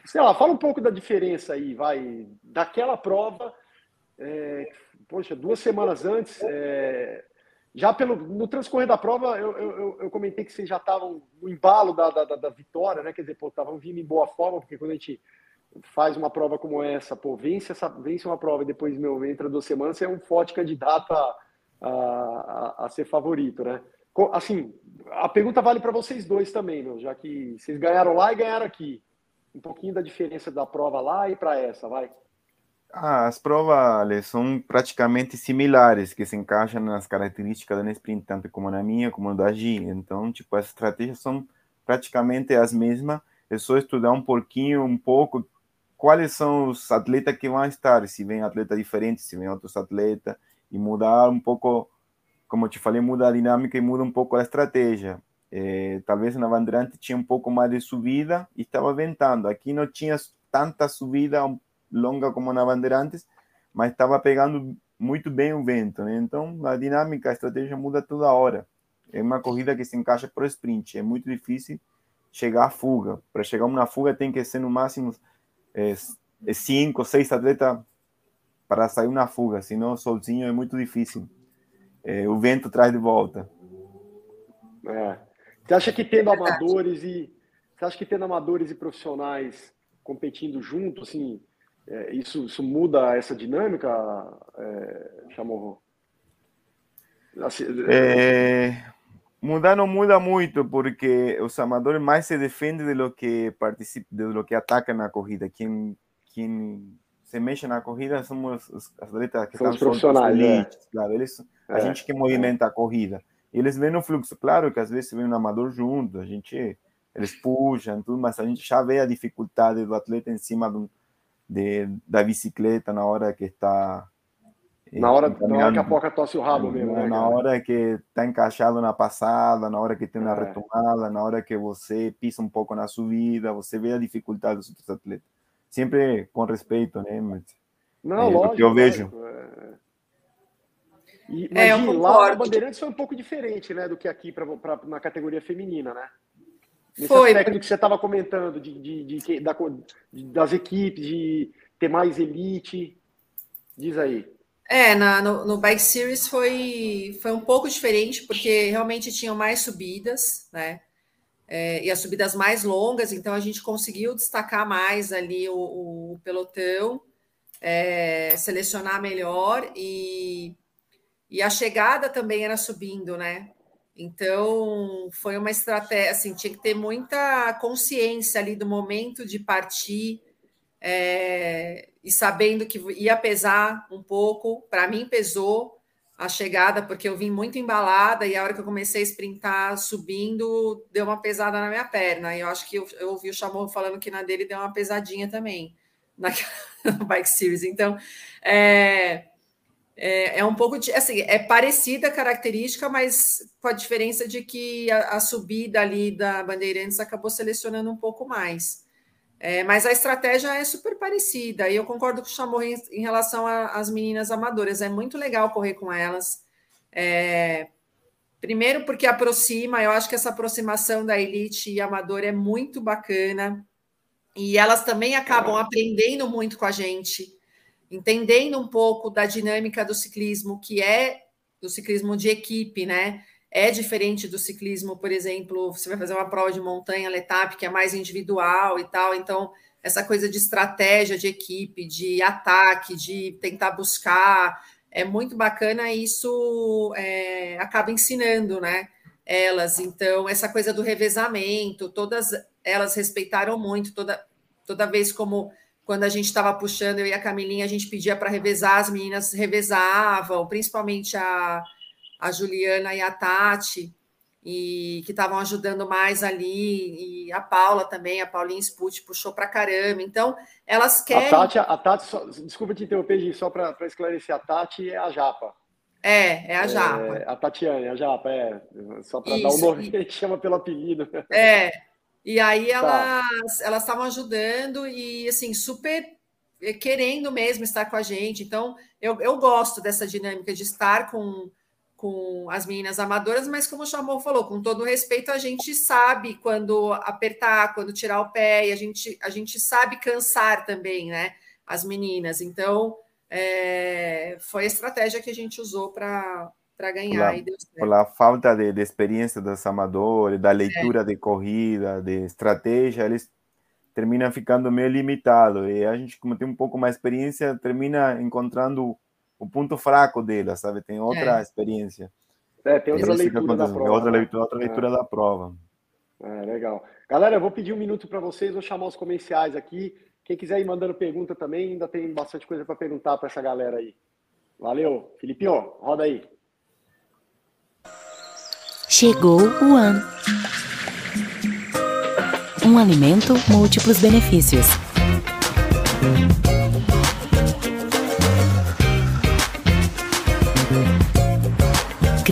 sei lá, fala um pouco da diferença aí, vai, daquela prova, é, poxa, duas semanas antes, é, já pelo, no transcorrer da prova, eu, eu, eu comentei que vocês já estavam no embalo da, da, da, vitória, né? Quer dizer, estavam vindo em boa forma, porque quando a gente faz uma prova como essa, pô, vence, essa, vence uma prova e depois meu, entra duas semanas, você é um forte candidato a, a, a ser favorito, né? Assim, a pergunta vale para vocês dois também, meu, já que vocês ganharam lá e ganharam aqui. Um pouquinho da diferença da prova lá e para essa, vai. Ah, as provas são praticamente similares, que se encaixam nas características da sprint, tanto como na minha, como da G. Então, tipo, as estratégias são praticamente as mesmas. É só estudar um pouquinho, um pouco, quais são os atletas que vão estar, se vem atleta diferente, se vem outros atletas, e mudar um pouco, como eu te falei, muda a dinâmica e muda um pouco a estratégia. É, talvez na Bandeirante tinha um pouco mais de subida e estava ventando. Aqui não tinha tanta subida longa como na Bandeirantes, mas estava pegando muito bem o vento. Né? Então, a dinâmica, a estratégia muda toda hora. É uma corrida que se encaixa para o sprint. É muito difícil chegar à fuga. Para chegar a uma fuga tem que ser no máximo cinco, seis atletas para sair na fuga, senão sozinho é muito difícil. É, o vento traz de volta. É. Você acha que tendo amadores e você acha que tendo amadores e profissionais competindo junto, assim, é, isso, isso muda essa dinâmica, é, Chamorro? Assim, é, mudar não muda muito porque os amadores mais se defendem de lo que participa, de lo que ataca na corrida. Quem, quem se mexe na corrida são os, os atletas que são estão os profissionais, elites, é. claro, eles, a é, gente que movimenta a corrida. Eles vêm no fluxo, claro que às vezes vem um amador junto, a gente eles puxam tudo, mas a gente já vê a dificuldade do atleta em cima do, de, da bicicleta na hora que está na hora, na hora que a porca tosse o rabo mesmo. Né, na hora que está encaixado na passada, na hora que tem uma é. retomada, na hora que você pisa um pouco na subida, você vê a dificuldade dos outros atletas. Sempre com respeito, né? Mas, Não, é, lógico. Que eu vejo. É. E, mas é, lá o Bandeirantes foi um pouco diferente, né, do que aqui pra, pra na categoria feminina, né? Nesse foi. aspecto que você estava comentando, de, de, de, da, das equipes, de ter mais elite. Diz aí. É, na, no, no Bike Series foi, foi um pouco diferente, porque realmente tinham mais subidas, né? É, e as subidas mais longas, então a gente conseguiu destacar mais ali o, o pelotão. é, selecionar melhor e, e a chegada também era subindo, né? Então foi uma estratégia, assim, tinha que ter muita consciência ali do momento de partir é, e sabendo que ia pesar um pouco. Para mim pesou a chegada porque eu vim muito embalada e a hora que eu comecei a sprintar subindo deu uma pesada na minha perna. E eu acho que eu, eu ouvi o Chamorro falando que na dele deu uma pesadinha também na Bike Series. Então, é, é, é, um pouco de, assim, é parecida a característica, mas com a diferença de que a, a subida ali da Bandeirantes acabou selecionando um pouco mais. É, mas a estratégia é super parecida, e eu concordo com o Chamorro em, em relação às meninas amadoras. É muito legal correr com elas. É, primeiro, porque aproxima, eu acho que essa aproximação da elite e amador é muito bacana. E elas também acabam aprendendo muito com a gente, entendendo um pouco da dinâmica do ciclismo, que é do ciclismo de equipe, né? É diferente do ciclismo, por exemplo, você vai fazer uma prova de montanha, letap, que é mais individual e tal. Então, essa coisa de estratégia de equipe, de ataque, de tentar buscar, é muito bacana. E isso é, acaba ensinando, né? Elas. Então, essa coisa do revezamento, todas elas respeitaram muito toda, toda vez como quando a gente estava puxando, eu e a Camilinha, a gente pedia para revezar, as meninas revezavam, principalmente a, a Juliana e a Tati, e que estavam ajudando mais ali, e a Paula também, a Paulinha Sput puxou para caramba. Então, elas querem. A Tati, a Tati só, desculpa te interromper, só para esclarecer, a Tati é a Japa. É, é a Japa. É, a Tatiane, a Japa, é. Só para dar um nome, a gente chama pelo apelido. É, e aí tá. elas elas estavam ajudando e assim super querendo mesmo estar com a gente. Então eu, eu gosto dessa dinâmica de estar com com as meninas amadoras, mas como o Chamou falou, com todo respeito, a gente sabe quando apertar, quando tirar o pé, e a gente, a gente sabe cansar também, né? As meninas. Então, é, foi a estratégia que a gente usou para ganhar. Pela falta de, de, experiência dos amadores, da leitura é. de corrida, de estratégia, eles terminam ficando meio limitados. E a gente, como tem um pouco mais experiência, termina encontrando o ponto fraco dela, sabe? Tem outra é. experiência. É, tem outra leitura da prova. Outra leitura, outra leitura é. da prova. É, legal. Galera, eu vou pedir um minuto para vocês, vou chamar os comerciais aqui. Quem quiser ir mandando pergunta também, ainda tem bastante coisa para perguntar para essa galera aí. Valeu. Filipinho, roda aí. Chegou o AN. Um alimento múltiplos benefícios.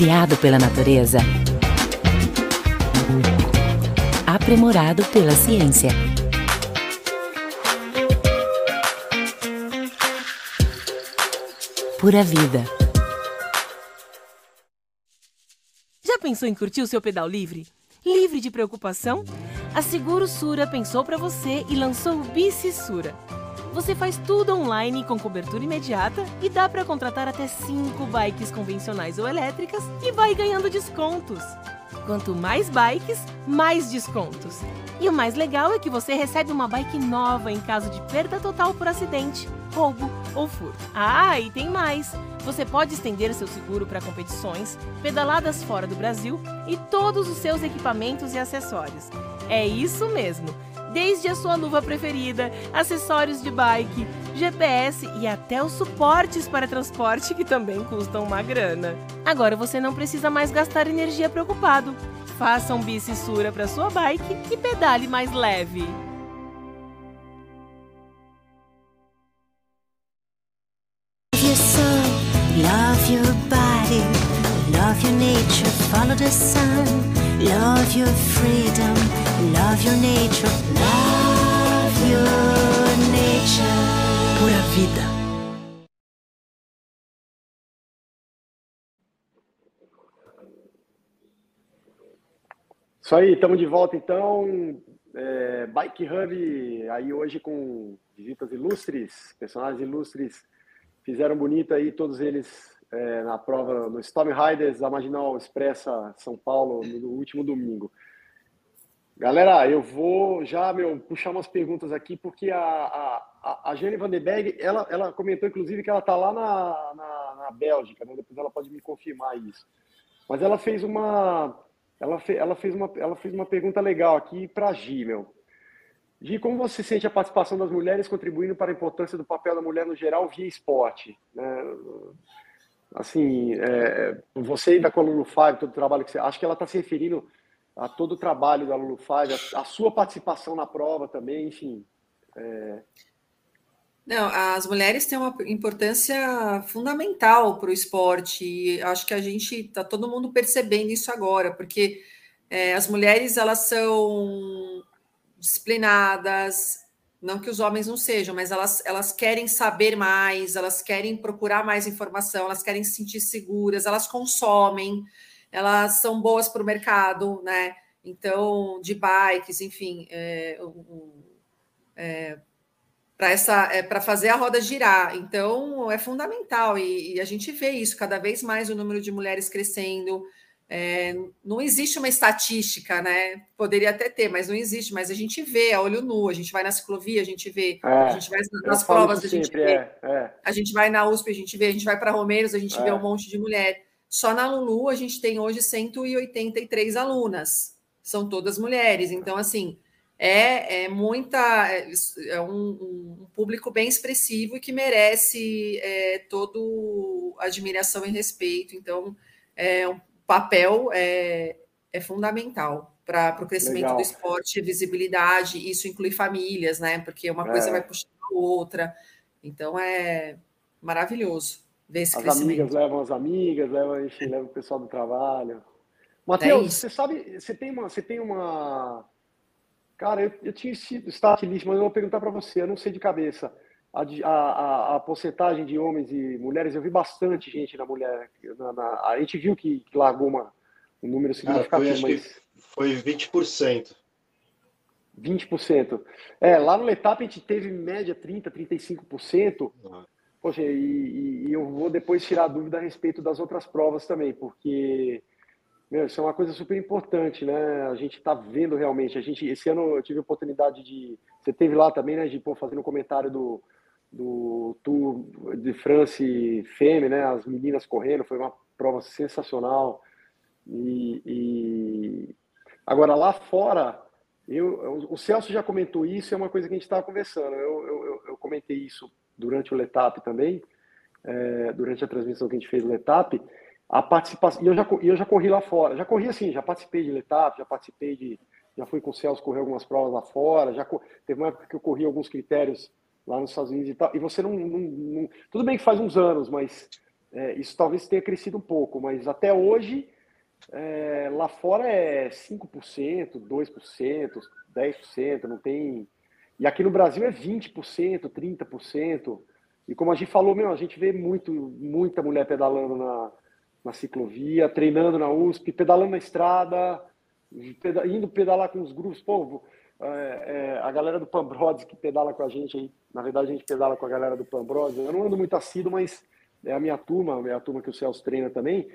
Criado pela natureza. Aprimorado pela ciência. Pura vida. pensou em curtir o seu pedal livre? Livre de preocupação? A Seguro Sura pensou para você e lançou o Bici Sura. Você faz tudo online com cobertura imediata e dá para contratar até 5 bikes convencionais ou elétricas e vai ganhando descontos. Quanto mais bikes, mais descontos. E o mais legal é que você recebe uma bike nova em caso de perda total por acidente, roubo ou furto. Ah, e tem mais! Você pode estender seu seguro para competições, pedaladas fora do Brasil e todos os seus equipamentos e acessórios. É isso mesmo! Desde a sua luva preferida, acessórios de bike, GPS e até os suportes para transporte que também custam uma grana. Agora você não precisa mais gastar energia preocupado. Faça um bicissura para sua bike e pedale mais leve. Love your body, love your nature, follow the sun. Love your freedom, love your nature, love your nature. Pura vida. Isso aí, estamos de volta então. É, Bike Hub aí hoje com visitas ilustres, personagens ilustres fizeram bonito aí, todos eles é, na prova no Storm Riders, a Marginal Expressa São Paulo, no último domingo. Galera, eu vou já, meu, puxar umas perguntas aqui, porque a, a, a, Jane Berg, ela, ela comentou, inclusive, que ela está lá na, na, na Bélgica, né? depois ela pode me confirmar isso. Mas ela fez uma, ela, fe, ela fez uma, ela fez uma pergunta legal aqui para a Gi, meu. Gi, como você sente a participação das mulheres contribuindo para a importância do papel da mulher no geral via esporte? Né? Assim, é, você ainda com a Lulu Five, todo o trabalho que você... Acho que ela está se referindo a todo o trabalho da Lulu Five, a, a sua participação na prova também, enfim. É... Não, as mulheres têm uma importância fundamental para o esporte e acho que a gente está todo mundo percebendo isso agora, porque é, as mulheres elas são disciplinadas, não que os homens não sejam, mas elas, elas querem saber mais, elas querem procurar mais informação, elas querem se sentir seguras, elas consomem, elas são boas para o mercado, né? Então, de bikes, enfim, é, é, para essa é, para fazer a roda girar. Então, é fundamental e, e, a gente vê isso cada vez mais o número de mulheres crescendo. É, não existe uma estatística, né? Poderia até ter, mas não existe. Mas a gente vê a olho nu, a gente vai na ciclovia, a gente vê, é, a gente vai nas provas, a gente sempre, vê, é, é. a gente vai na USP, a gente vê, a gente vai para Romeiros, a gente vê É. um monte de mulher. Só na Lulu a gente tem hoje 183 alunas, são todas mulheres. Então, assim, é, é muita, é, um, um público bem expressivo e que merece todo admiração e respeito. Então, é um papel é, é fundamental para o crescimento Legal. do esporte, visibilidade. Isso inclui famílias, né? Porque uma coisa É. vai puxando a outra. Então, é maravilhoso ver esse As crescimento. amigas levam as amigas, levam, enfim, levam o pessoal do trabalho. Matheus, É você sabe, você tem uma, você tem uma, cara, eu, eu tinha sido start list, mas eu vou perguntar para você, eu não sei de cabeça. A, a, a, porcentagem de homens e mulheres, eu vi bastante gente na mulher. na- na- a gente viu que, que largou uma, um número foi, significativo, acho mas que foi 20%. 20%. É, lá no Letap a gente teve em média 30%, 35%. Ah, Poxa, e, e- e eu vou depois tirar a dúvida a respeito das outras provas também, porque meu, isso é uma coisa super importante, né? A gente está vendo realmente. A gente, esse ano eu tive a oportunidade de. Você teve lá também, né, de pô, fazendo um comentário do, do Tour de France Femme, né? As meninas correndo, foi uma prova sensacional. E, e- agora lá fora, eu, o Celso já comentou isso, é uma coisa que a gente estava conversando. Eu, eu, eu- comentei isso durante o Letap também, é, durante a transmissão que a gente fez do Letap. A participação, e eu já, eu já corri lá fora, já corri assim, já participei de Letap, já participei de, já fui com o Celso correr algumas provas lá fora, já teve uma época que eu corri alguns critérios lá nos Estados Unidos e tal, e você não, não- não- tudo bem que faz uns anos, mas é, isso talvez tenha crescido um pouco, mas até hoje é, lá fora é 5%, 2%, 10%, não tem. E aqui no Brasil é 20%, 30%. E como a gente falou, meu, a gente vê muito, muita mulher pedalando na, na ciclovia, treinando na USP, pedalando na estrada, peda- indo pedalar com os grupos. Pô, é, é, a galera do Pambrodes que pedala com a gente aí, na verdade a gente pedala com a galera do Pambrodes. Eu não ando muito assíduo, mas é a minha turma, é a turma que o Celso treina também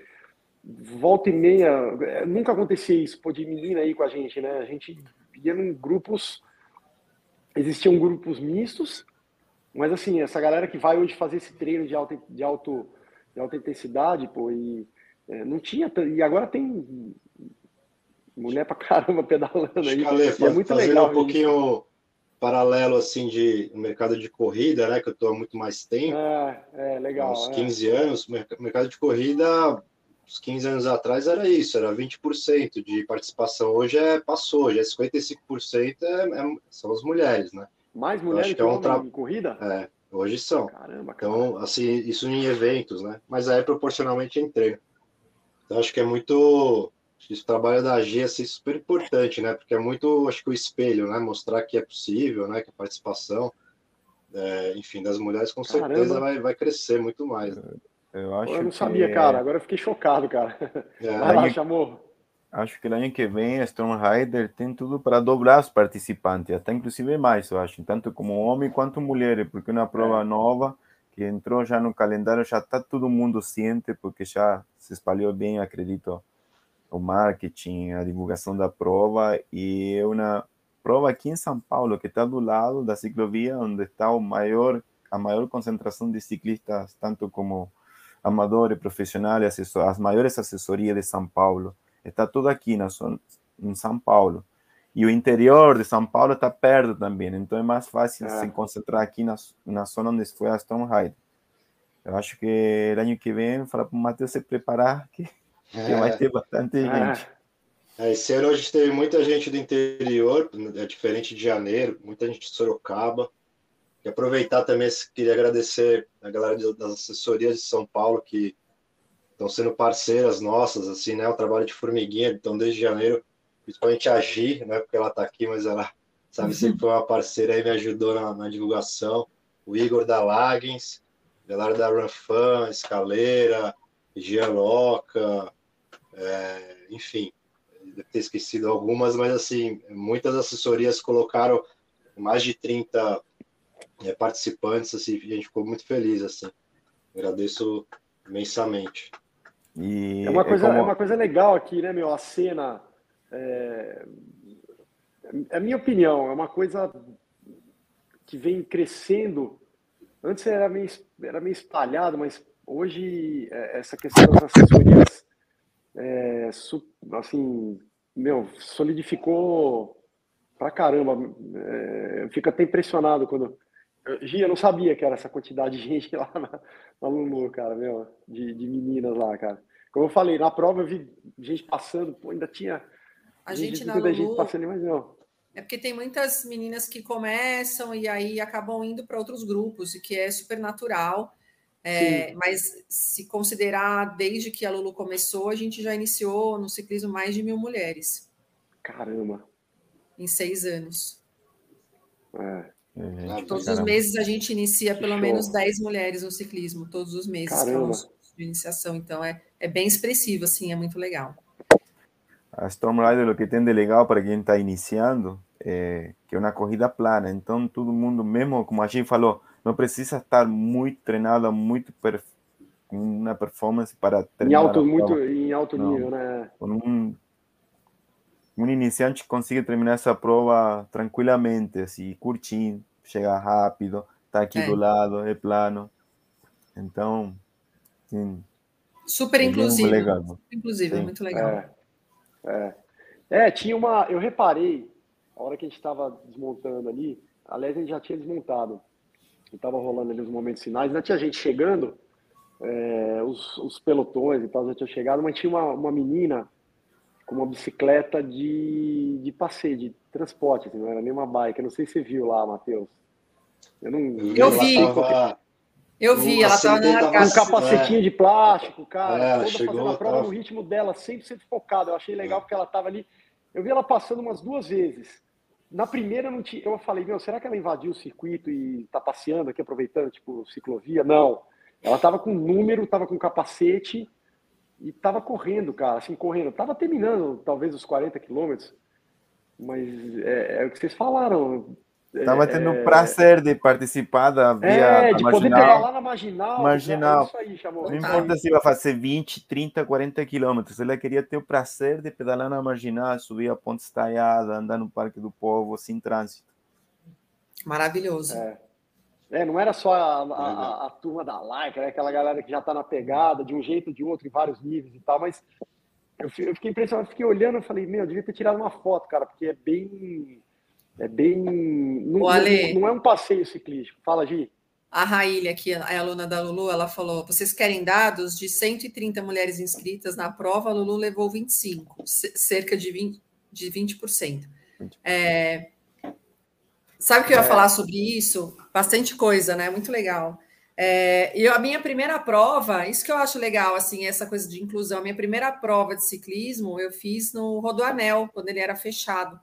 volta e meia, é, nunca acontecia isso, pô, de menina aí com a gente, né? A gente ia em grupos, existiam grupos mistos, mas assim, essa galera que vai hoje fazer esse treino de alta, de alto, de alta intensidade, pô, e é, não tinha, e agora tem mulher pra caramba pedalando aí, que, Ale, e é faz- muito fazendo legal um pouquinho paralelo assim de mercado de corrida, né, que eu estou há muito mais tempo, É, é, legal. uns é. 15 anos, mer- mercado de corrida, uns 15 anos atrás era isso, era 20% de participação. Hoje é passou, já é 55% é, é- são as mulheres, né? Mais acho mulheres que que é um tra- em corrida? É, hoje são. Caramba, cara. Então, assim, isso em eventos, né? Mas aí proporcionalmente em treino. Então, acho que é muito. Acho que Esse trabalho da G é assim, super importante, né? Porque é muito, acho que o espelho, né? Mostrar que é possível, né? Que a participação, é, enfim, das mulheres com Caramba. certeza vai, vai crescer muito mais. né? Eu acho eu não que sabia, cara. Agora eu fiquei chocado, cara. É, Vai lá, chamou. Acho que o ano que vem a Storm Rider tem tudo para dobrar os participantes, até inclusive mais, eu acho, tanto como homem quanto mulheres, porque é uma prova nova que entrou já no calendário, já está todo mundo ciente, porque já se espalhou bem, acredito, o marketing, a divulgação da prova, e é uma, prova aqui em São Paulo, que está do lado da ciclovia, onde está o maior, a maior concentração de ciclistas, tanto como amadores, profissionais, assessor, as maiores assessorias de São Paulo. Está tudo aqui na zona, em São Paulo. E o interior de São Paulo está perto também, então é mais fácil é. se concentrar aqui na, na zona onde foi a Storm Ride. Eu acho que ano que vem, falar para o Matheus se preparar, que, é. que vai ter bastante é. gente. É, esse ano a gente teve muita gente do interior, é diferente de janeiro, muita gente de Sorocaba. E aproveitar também, queria agradecer a galera das assessorias de São Paulo que estão sendo parceiras nossas, assim, né? O trabalho de formiguinha, então desde janeiro principalmente a Gi, não é porque ela está aqui, mas ela sabe sempre foi uma parceira aí, me ajudou na, na divulgação. O Igor da Lagens, galera da Runfan, Escaleira, Gianloca, é, enfim, deve ter esquecido algumas, mas assim, muitas assessorias colocaram mais de 30 é, participantes, assim, a gente ficou muito feliz, assim. Agradeço imensamente. E é uma coisa, é, como... é uma coisa legal aqui, né, meu? A cena é, é a minha opinião, é uma coisa que vem crescendo. Antes era meio, era meio espalhado, mas hoje é, essa questão das assessorias, é, assim, meu, solidificou pra caramba. É, eu fico até impressionado quando. Gia, eu não sabia que era essa quantidade de gente lá na, na Lulu, cara, meu, de, de meninas lá, cara. Como eu falei, na prova eu vi gente passando, pô, ainda tinha a gente, gente na Lulu... gente passando, mas não. É porque tem muitas meninas que começam e aí acabam indo para outros grupos, e que é super natural. É, mas se considerar desde que a Lulu começou, a gente já iniciou no ciclismo mais de mil mulheres. Caramba! Em seis anos. É. É, todos caramba. os meses a gente inicia pelo menos 10 mulheres no ciclismo, todos os meses, caramba. de iniciação. Então é, é bem expressivo, assim, é muito legal. A Storm Rider, o que tem de legal para quem está iniciando, é que é uma corrida plana. Então, todo mundo, mesmo como a gente falou, não precisa estar muito treinado, muito com uma performance para terminar. Em alto, muito, em alto não. nível, né? Um, um iniciante consegue terminar essa prova tranquilamente, assim, curtindo, chegar rápido, está aqui é. do lado, é plano. Então, sim. Super é inclusivo. Legal. Inclusive, muito legal. É. É. é, tinha uma. Eu reparei, a hora que a gente estava desmontando ali, aliás, a gente já tinha desmontado. Estava rolando ali os momentos finais, ainda tinha gente chegando, é, os, os, pelotões e tal já tinham chegado, mas tinha uma, uma menina com uma bicicleta de, de passeio, de transporte, assim, não era nem uma bike. Eu não sei se você viu lá, Matheus. Eu não Eu vi. Tava... Eu vi, ela estava com um capacetinho é. de plástico, cara, é, toda chegou, fazendo a prova tava... no ritmo dela, 100% focada. Eu achei legal é. porque ela estava ali. Eu vi ela passando umas duas vezes. Na primeira não tinha, eu falei, meu, será que ela invadiu o circuito e está passeando aqui, aproveitando, tipo, ciclovia? Não. Ela estava com número, estava com capacete e estava correndo, cara, assim, correndo. Tava terminando, talvez, os 40 quilômetros, mas é, é, o que vocês falaram. Estava tendo o é... prazer de participar da via É, de poder pegar lá na marginal. Marginal. É aí, não importa se vai fazer 20, 30, 40 quilômetros. Ela queria ter o prazer de pedalar na marginal, subir a ponte estaiada, andar no Parque do Povo, sem trânsito. Maravilhoso. É. É, não era só a, a, a turma da like, né? aquela galera que já está na pegada, de um jeito ou de outro, em vários níveis e tal, mas eu, eu fiquei impressionado, fiquei olhando, e falei, meu, eu devia ter tirado uma foto, cara, porque é bem é bem. Não, Ale, não, não, é um passeio ciclístico. Fala, Gi. A Raília, que é aluna da Lulu, ela falou: vocês querem dados de 130 mulheres inscritas na prova, a Lulu levou 25, cerca de 20%. De 20%. É, sabe o que eu ia é. falar sobre isso? Bastante coisa, né? Muito legal. É, e a minha primeira prova, isso que eu acho legal, assim, essa coisa de inclusão. A minha primeira prova de ciclismo eu fiz no Rodoanel, quando ele era fechado.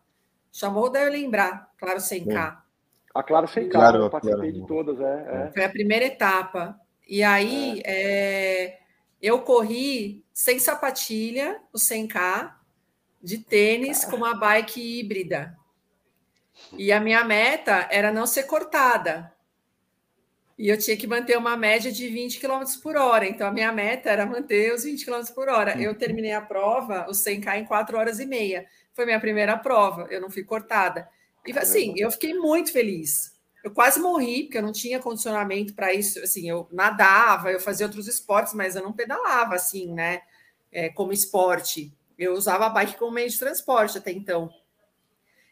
Chamou, eu lembrar, claro, 100K. A Claro 100K, claro, eu participei claro. de todas, é, é, Foi a primeira etapa. E aí é. é eu corri sem sapatilha, o 100K, de tênis com uma bike híbrida. E a minha meta era não ser cortada. E eu tinha que manter uma média de 20 km por hora. Então, a minha meta era manter os 20 km por hora. Eu terminei a prova, o 100K, em 4 horas e meia. Foi minha primeira prova, eu não fui cortada. E assim, eu fiquei muito feliz. Eu quase morri, porque eu não tinha condicionamento para isso. Assim, eu nadava, eu fazia outros esportes, mas eu não pedalava assim, né? É, como esporte. Eu usava a bike como meio de transporte até então.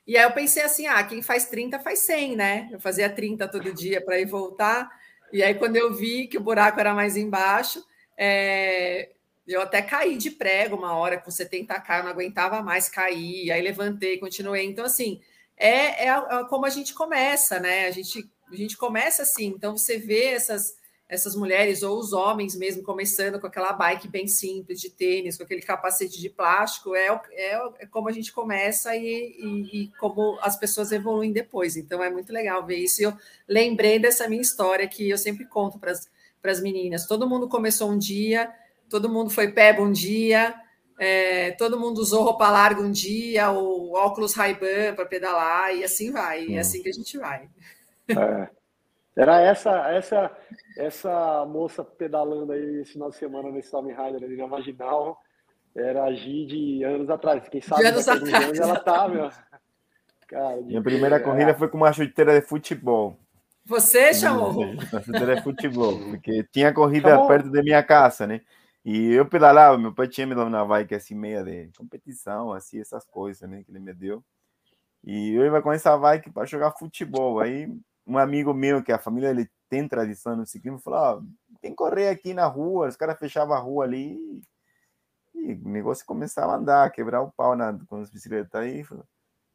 E aí eu pensei assim: ah, quem faz 30 faz 100, né? Eu fazia 30 todo dia para ir voltar. E aí, quando eu vi que o buraco era mais embaixo, é, eu até caí de prego uma hora, com 70k, eu não aguentava mais cair, aí levantei, continuei. Então, assim, é, é, é como a gente começa, né? A gente, a gente começa assim, então você vê essas essas mulheres ou os homens mesmo começando com aquela bike bem simples de tênis, com aquele capacete de plástico, é, é, é como a gente começa e, e, e, como as pessoas evoluem depois. Então é muito legal ver isso. E eu lembrei dessa minha história que eu sempre conto para as meninas. Todo mundo começou um dia, todo mundo foi peba um dia, é, todo mundo usou roupa larga um dia, ou óculos Ray-Ban para pedalar, e assim vai. E é assim que a gente vai. É. Era essa, essa, essa moça pedalando aí esse final de semana nesse Tommy Rider ali na Marginal. Era a Gi de anos atrás. Quem sabe de anos atrás. Anos ela tá, meu. Cara, Minha primeira é, corrida foi com uma chuteira de futebol. Você chamou? Uma chuteira de futebol, porque tinha corrida Chamou. perto da minha casa, né? E eu pedalava, meu pai tinha me dado uma bike assim, meia de competição, assim, essas coisas, né, que ele me deu. E eu ia com essa bike para jogar futebol. Aí um amigo meu, que a família ele tem tradição no ciclismo, falou: oh, tem que correr aqui na rua. Os caras fechavam a rua ali e o negócio começava a andar, quebrar o pau na, com as bicicletas. Aí falou,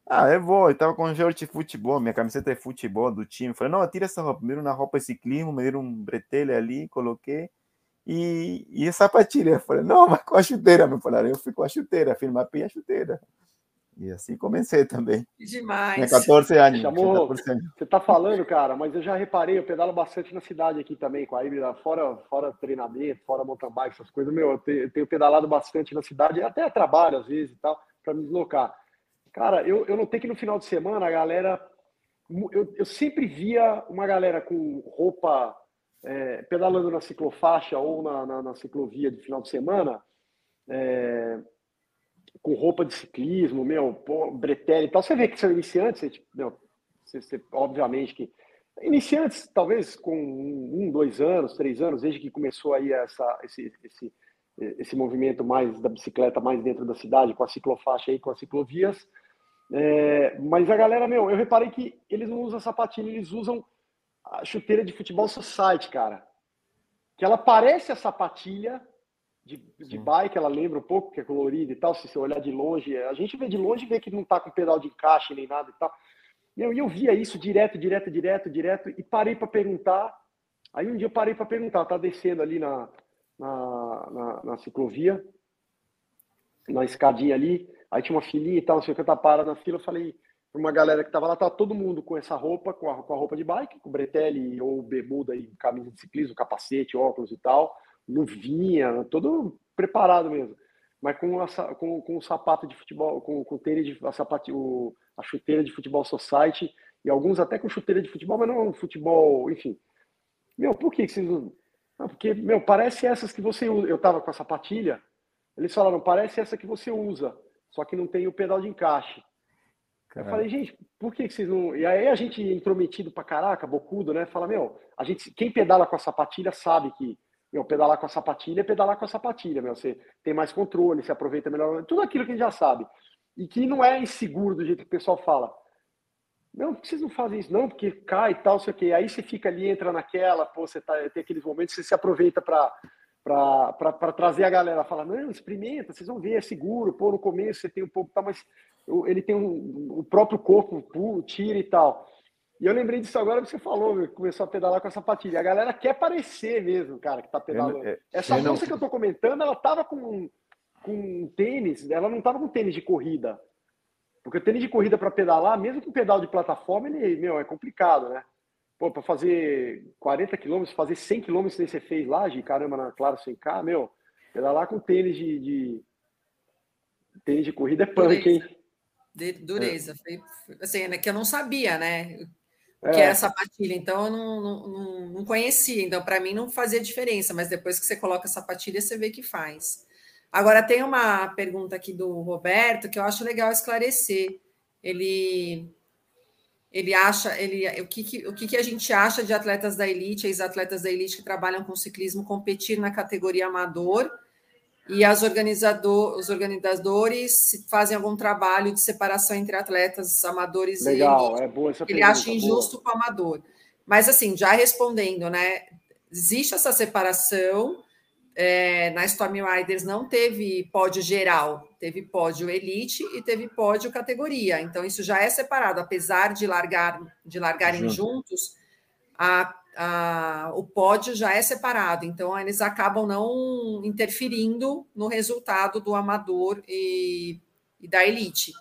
ah, eu vou. Eu tava com short de futebol, minha camiseta é futebol do time. Falei, não, tira essa roupa. Primeiro na roupa ciclismo, me deram um bretelle ali, coloquei. E, e a sapatilha. Eu falei, não, mas com a chuteira. Me falaram, eu fui com a chuteira, firma a chuteira. E assim comecei também. Demais. Tinha 14 anos. Chamou, você está falando, cara, mas eu já reparei, eu pedalo bastante na cidade aqui também, com a híbrida, fora, fora treinamento, fora mountain bike, essas coisas. Meu, eu tenho, eu tenho pedalado bastante na cidade, até trabalho às vezes e tal, para me deslocar. Cara, eu, eu notei que no final de semana a galera. Eu, eu sempre via uma galera com roupa é, pedalando na ciclofaixa ou na, na, na, ciclovia de final de semana. É, com roupa de ciclismo, meu, pô, bretelle e tal. Você vê que são iniciantes, você, tipo, meu, você, você, obviamente que. Iniciantes, talvez com um, dois anos, três anos, desde que começou aí essa, esse, esse, esse movimento mais da bicicleta mais dentro da cidade, com a ciclofaixa aí, com as ciclovias. É, mas a galera, meu, eu reparei que eles não usam sapatilha, eles usam a chuteira de futebol society, cara. Que ela parece a sapatilha, de, de bike, ela lembra um pouco, que é colorida e tal. Se você olhar de longe, a gente vê de longe e vê que não tá com pedal de encaixe nem nada e tal. E eu, eu via isso direto, direto, direto, direto, e parei para perguntar. Aí um dia eu parei para perguntar, tá descendo ali na, na, na, na, ciclovia, na escadinha ali, aí tinha uma filhinha e tal, não sei o que, eu tava parado na fila, eu falei para uma galera que tava lá, tá todo mundo com essa roupa, com a, com a roupa de bike, com bretelle ou bermuda e camisa de ciclismo, capacete, óculos e tal luvinha, todo preparado mesmo. Mas com, a, com, com o sapato de futebol, com, com o tênis de, a, sapato, o, a chuteira de futebol society, e alguns até com chuteira de futebol, mas não futebol, enfim. Meu, por que, que vocês usam? Não, porque, meu, parece essas que você usa. Eu tava com a sapatilha, eles falaram, parece essa que você usa, só que não tem o pedal de encaixe. Caramba. Eu falei, gente, por que, que vocês não. E aí a gente intrometido pra caraca, bocudo, né? Fala, meu, a gente, quem pedala com a sapatilha sabe que meu, pedalar com a sapatilha é pedalar com a sapatilha, meu. Você tem mais controle, se aproveita melhor, tudo aquilo que a gente já sabe. E que não é inseguro do jeito que o pessoal fala. Não, por que vocês não fazem isso? Não, porque cai e tal, sei o quê. Aí você fica ali, entra naquela, pô, você tá, tem aqueles momentos você se aproveita para para trazer a galera fala não experimenta vocês vão ver é seguro pô no começo você tem um pouco tá mas ele tem um, o próprio corpo tira e tal e eu lembrei disso agora que você falou, começou a pedalar com a sapatilha. A galera quer parecer mesmo, cara, que tá pedalando. Eu, é, Essa moça não... que eu tô comentando, ela tava com, com tênis, ela não tava com tênis de corrida. Porque o tênis de corrida para pedalar, mesmo com pedal de plataforma, ele, meu, é complicado, né? Pô, para fazer 40 quilômetros, fazer 100 quilômetros que você fez lá, de caramba, na Claro 100K, meu, pedalar com tênis de, de... tênis de corrida é punk, hein? De dureza. É. Foi, assim, né, que eu não sabia, né? Que é. é sapatilha. Então, eu não, não, não conhecia. Então, para mim, não fazia diferença. Mas depois que você coloca a sapatilha, você vê que faz. Agora, tem uma pergunta aqui do Roberto que eu acho legal esclarecer. Ele, ele acha, ele, o, que, que, o que, que a gente acha de atletas da elite, ex-atletas da elite que trabalham com ciclismo, competir na categoria amador, e as organizador, os organizadores fazem algum trabalho de separação entre atletas amadores Legal, e elite. é boa essa Ele pergunta, acha injusto com o amador. Mas, assim, já respondendo, né? Existe essa separação, é, na Storm Riders não teve pódio geral, teve pódio elite e teve pódio categoria. Então, isso já é separado, apesar de largar de largarem Junto. juntos, a, o pódio já é separado. Então, eles acabam não interferindo no resultado do amador e, e da elite.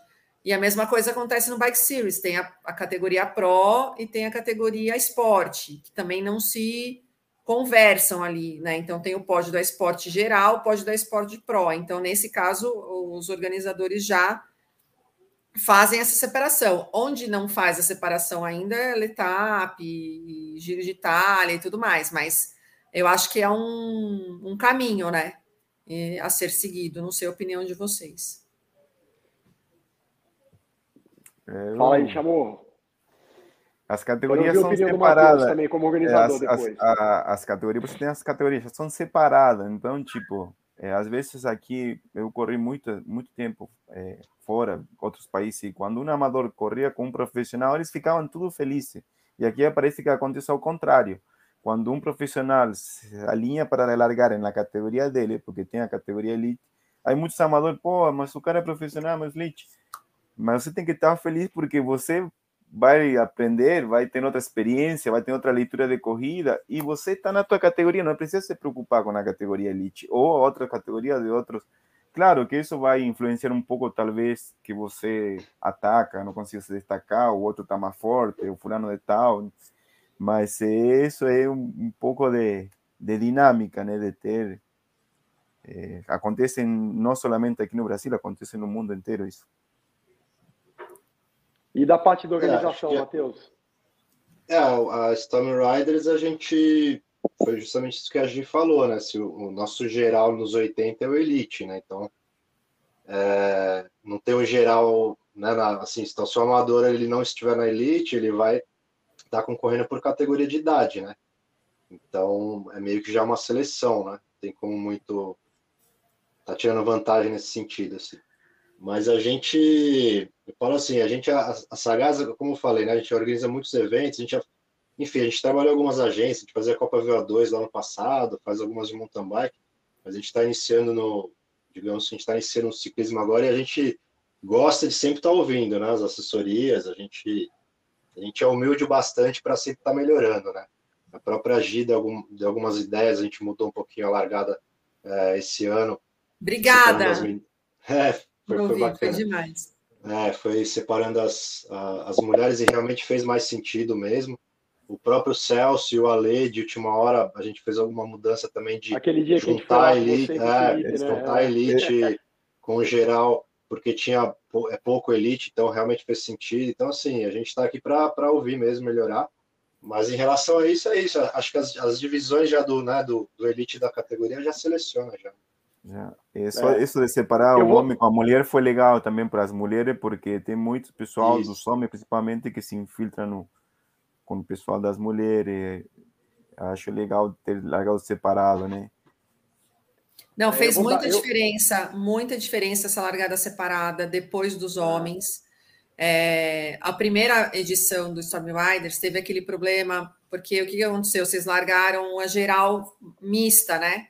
E a mesma coisa acontece no Bike Series, tem a, a categoria Pro e tem a categoria Esporte, que também não se conversam ali, né? Então tem o pódio da esporte geral, o pódio da esporte pro. Então, nesse caso, os organizadores já fazem essa separação. Onde não faz a separação ainda é Letap, Giro de Itália e tudo mais, mas eu acho que é um, um caminho, né? A ser seguido, não sei a opinião de vocês. É, Fala aí, chamou. As categorias são separadas. também como organizador as, depois. As, a, as categorias, você tem as categorias, são separadas. Então, tipo, é, às vezes aqui eu corri muito, muito tempo é, fora, outros países, e quando um amador corria com um profissional, eles ficavam tudo felizes. E aqui parece que acontece ao contrário. Quando um profissional alinha para largar na categoria dele, porque tem a categoria elite, aí muitos amadores, pô, mas o cara é profissional, mas elite. Mas você tem que estar feliz porque você vai aprender, vai ter outra experiência, vai ter outra leitura de corrida e você está na tua categoria, não precisa se preocupar com a categoria elite ou outra categoria de outros. Claro que isso vai influenciar um pouco, talvez, que você ataca, não consiga se destacar, o outro está mais forte, o fulano de tal, mas isso é um, um pouco de, de, dinâmica, né, de ter. É, acontece não somente aqui no Brasil, acontece no mundo inteiro isso. E da parte da organização, é, Matheus? É, a Storm Riders a gente foi justamente isso que a gente falou, né? Se o, o nosso geral nos 80 é o Elite, né? Então é, não tem o geral, né? Na, assim, se o amador ele não estiver na Elite, ele vai estar tá concorrendo por categoria de idade, né? Então é meio que já uma seleção, né? Tem como muito tá tirando vantagem nesse sentido, assim. Mas a gente, eu falo assim, a gente, a, a Sagaz, como eu falei, né, a gente organiza muitos eventos, a gente, enfim, a gente trabalhou em algumas agências, a gente fazia a Copa VO2 lá no passado, faz algumas de mountain bike, mas a gente está iniciando no, digamos, a gente está iniciando no ciclismo agora e a gente gosta de sempre estar tá ouvindo, né, as assessorias, a gente, a gente é humilde bastante para sempre estar tá melhorando, né. A própria Gida, de, algum, de algumas ideias, a gente mudou um pouquinho a largada é, esse ano. Obrigada! É, foi, foi bacana. Foi demais. É, foi separando as, as mulheres e realmente fez mais sentido mesmo. O próprio Celso e o Ale, de última hora, a gente fez alguma mudança também de Aquele dia juntar a elite, é, elite, né? juntar a é. elite com o geral, porque tinha é pouco elite, então realmente fez sentido. Então, assim, a gente está aqui para ouvir mesmo, melhorar. Mas em relação a isso, é isso. Acho que as, as divisões já do, né, do, do elite da categoria já seleciona já. Isso, é. isso de separar eu o vou... homem com a mulher foi legal também para as mulheres, porque tem muito pessoal isso. dos homens, principalmente, que se infiltra no, com o pessoal das mulheres. Acho legal ter largado separado, né? Não, é, fez muita dar, diferença, eu... muita diferença essa largada separada depois dos homens. É, a primeira edição do Storm Riders teve aquele problema, porque o que aconteceu? Vocês largaram a geral mista, né?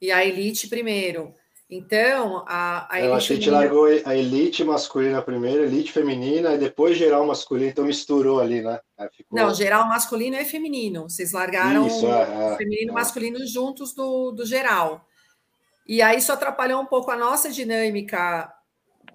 e a elite primeiro. Então, a, a Eu acho que a gente largou a elite masculina primeiro, elite feminina, e depois geral masculino, então misturou ali, né? Ficou... Não, geral masculino é feminino. Vocês largaram isso, é, é, feminino e é. masculino juntos do, do geral. E aí isso atrapalhou um pouco a nossa dinâmica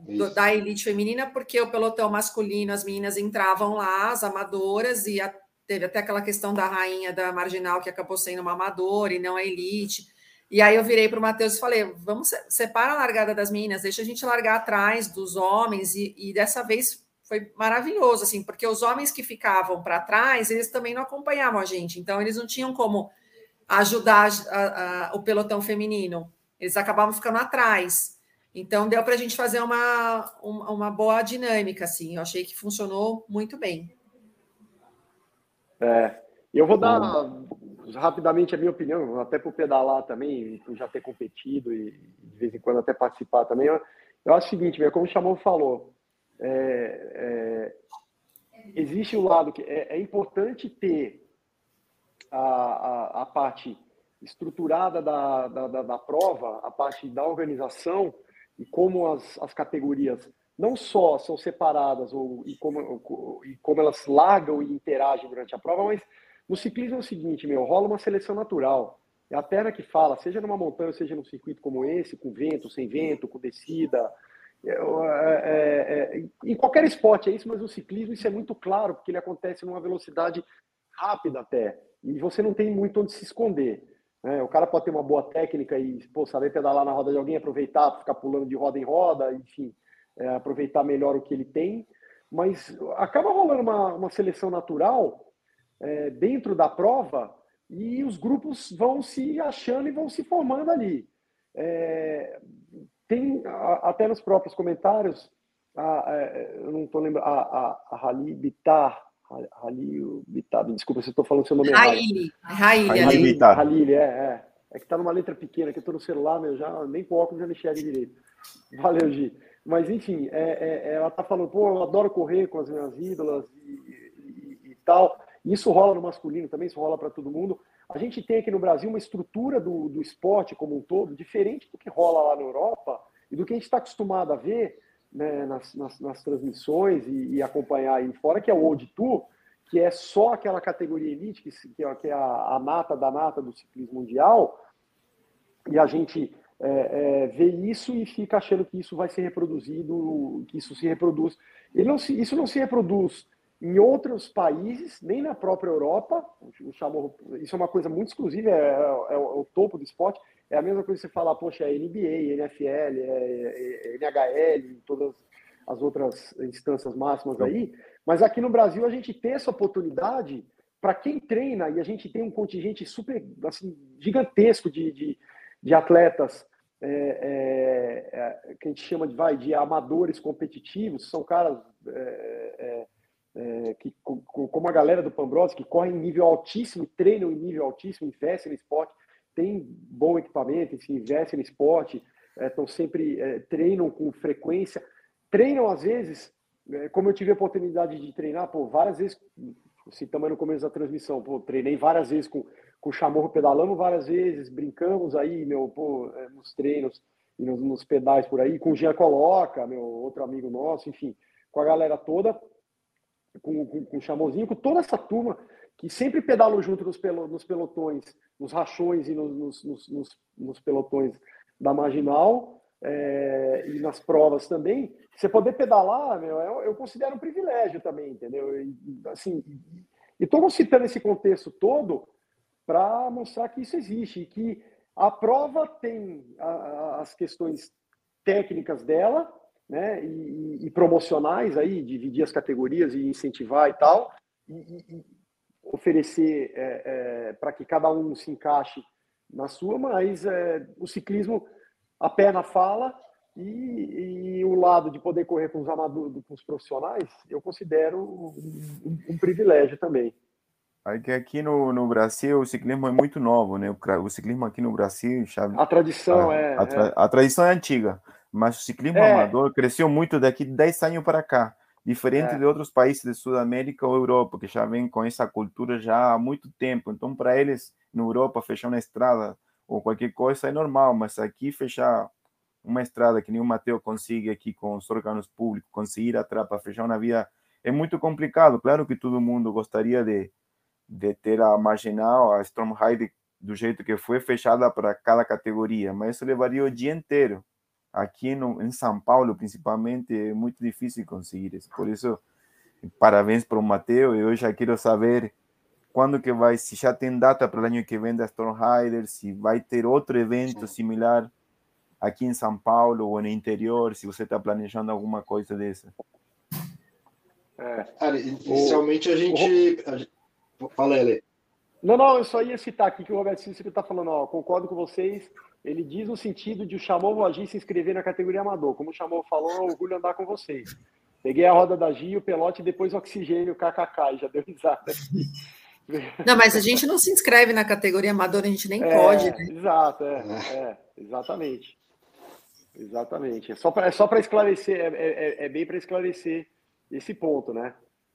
do, da elite feminina, porque o pelotão masculino, as meninas entravam lá, as amadoras, e a, teve até aquela questão da rainha da marginal que acabou sendo uma amadora e não a elite. E aí eu virei para o Matheus e falei: vamos separar a largada das meninas, deixa a gente largar atrás dos homens, e, e dessa vez foi maravilhoso, assim, porque os homens que ficavam para trás, eles também não acompanhavam a gente, então eles não tinham como ajudar a, a, o pelotão feminino, eles acabavam ficando atrás. Então deu para a gente fazer uma, uma, uma boa dinâmica, assim, eu achei que funcionou muito bem. É, eu vou dar rapidamente a minha opinião, até por pedalar também, por já ter competido e de vez em quando até participar também. Eu, eu acho o seguinte, como o Chamon falou, é, é, existe o lado que é, é importante ter a, a, a parte estruturada da, da, da, da, prova, a parte da organização e como as, as categorias não só são separadas ou, e, como, e como elas largam e interagem durante a prova, mas no ciclismo é o seguinte, meu, rola uma seleção natural. É a perna que fala, seja numa montanha, seja num circuito como esse, com vento, sem vento, com descida. É, é, é, em qualquer esporte é isso, mas no ciclismo isso é muito claro, porque ele acontece numa velocidade rápida até. E você não tem muito onde se esconder. Né? O cara pode ter uma boa técnica e pô, saber pedalar na roda de alguém, aproveitar, ficar pulando de roda em roda, enfim, é, aproveitar melhor o que ele tem. Mas acaba rolando uma, uma seleção natural é, dentro da prova e os grupos vão se achando e vão se formando ali. É, tem a, até nos próprios comentários, a, a, é, eu não estou lembrando, a, a, a Rali Bitar, Rali Bitar, desculpa se estou falando seu nome errado. Raili, Bitar. Rali, é, é. É que está numa letra pequena, que eu estou no celular, meu, já, nem com óculos já me enxerga direito. Valeu, Gi. Mas, enfim, é, é, ela está falando, pô, eu adoro correr com as minhas ídolas e, e, e tal. Isso rola no masculino também, isso rola para todo mundo. A gente tem aqui no Brasil uma estrutura do, do esporte como um todo diferente do que rola lá na Europa e do que a gente está acostumado a ver né, nas, nas, nas, transmissões e, e, acompanhar aí fora, que é o Old Tour, que é só aquela categoria elite, que, é, que é a, a nata da nata do ciclismo mundial, e a gente é, é, vê isso e fica achando que isso vai ser reproduzido, que isso se reproduz. Não se, isso não se reproduz em outros países, nem na própria Europa, o chamou, isso é uma coisa muito exclusiva, é, é, é, o topo do esporte. É a mesma coisa que você falar, poxa, é NBA, NFL, é, é NHL, todas as outras instâncias máximas aí. Mas aqui no Brasil a gente tem essa oportunidade para quem treina e a gente tem um contingente super assim, gigantesco de, de, de atletas é, é, que a gente chama de, vai, de amadores competitivos, são caras é, é, que, como a galera do Pambrose, que corre em nível altíssimo, treinam em nível altíssimo, investem no esporte, tem bom equipamento, se investem no esporte, estão é, sempre, é, treinam com frequência, treinam às vezes, é, como eu tive a oportunidade de treinar, pô, várias vezes, citamos no começo da transmissão, pô, treinei várias vezes com, com o Chamorro pedalando várias vezes, brincamos aí, meu, pô, é, nos treinos e nos, nos pedais por aí, com o Jean Coloca, meu outro amigo nosso, enfim, com a galera toda, com, com, com o Chamozinho, com toda essa turma que sempre pedalou junto nos, pelo, nos pelotões, nos rachões e nos, nos, nos, nos pelotões da Marginal é, e nas provas também, você poder pedalar, meu, eu, eu considero um privilégio também, entendeu? E, assim, e estou citando esse contexto todo para mostrar que isso existe e que a prova tem a, a, as questões técnicas dela, né, e, e, promocionais aí, dividir as categorias e incentivar e tal, e, e oferecer é, é, para que cada um se encaixe na sua, mas é, o ciclismo, a perna fala e, e, o lado de poder correr com os amadores, com os profissionais, eu considero um, um, privilégio também. Aqui, aqui no, no Brasil o ciclismo é muito novo, né? O, o ciclismo aqui no Brasil a tradição a, é, a, tra, é. a tradição é antiga mas o ciclismo é. amador cresceu muito daqui 10 anos para cá, diferente é. de outros países de Sudamérica ou Europa, que já vem com essa cultura já há muito tempo. Então, para eles, na Europa, fechar uma estrada ou qualquer coisa é normal, mas aqui fechar uma estrada que nem o Mateu consegue aqui com os órgãos públicos, conseguir atrás para fechar uma via, é muito complicado. Claro que todo mundo gostaria de, de ter a marginal, a Storm do jeito que foi, fechada para cada categoria, mas isso levaria o dia inteiro aqui no, em São Paulo, principalmente, é muito difícil conseguir isso. Por isso, parabéns para o Mateo. Eu já quero saber quando que vai, se já tem data para o ano que vem da Storm Rider, se vai ter outro evento similar aqui em São Paulo ou no interior, se você está planejando alguma coisa dessa. É. Cara, inicialmente a gente... A gente... Fala, Ele. Não, não, eu só ia citar aqui que o Roberto Cícero está falando, ó, concordo com vocês, ele diz no sentido de o Chamou agir se inscrever na categoria amador. Como o Chamou falou, é orgulho andar com vocês. Peguei a roda da Gi, o pelote e depois o oxigênio, kkk, já deu risada aqui. Não, mas a gente não se inscreve na categoria amadora, a gente nem É, pode, né? Exato, é, é, exatamente. Exatamente. É só para é só esclarecer, é, é, é bem para esclarecer esse ponto, né?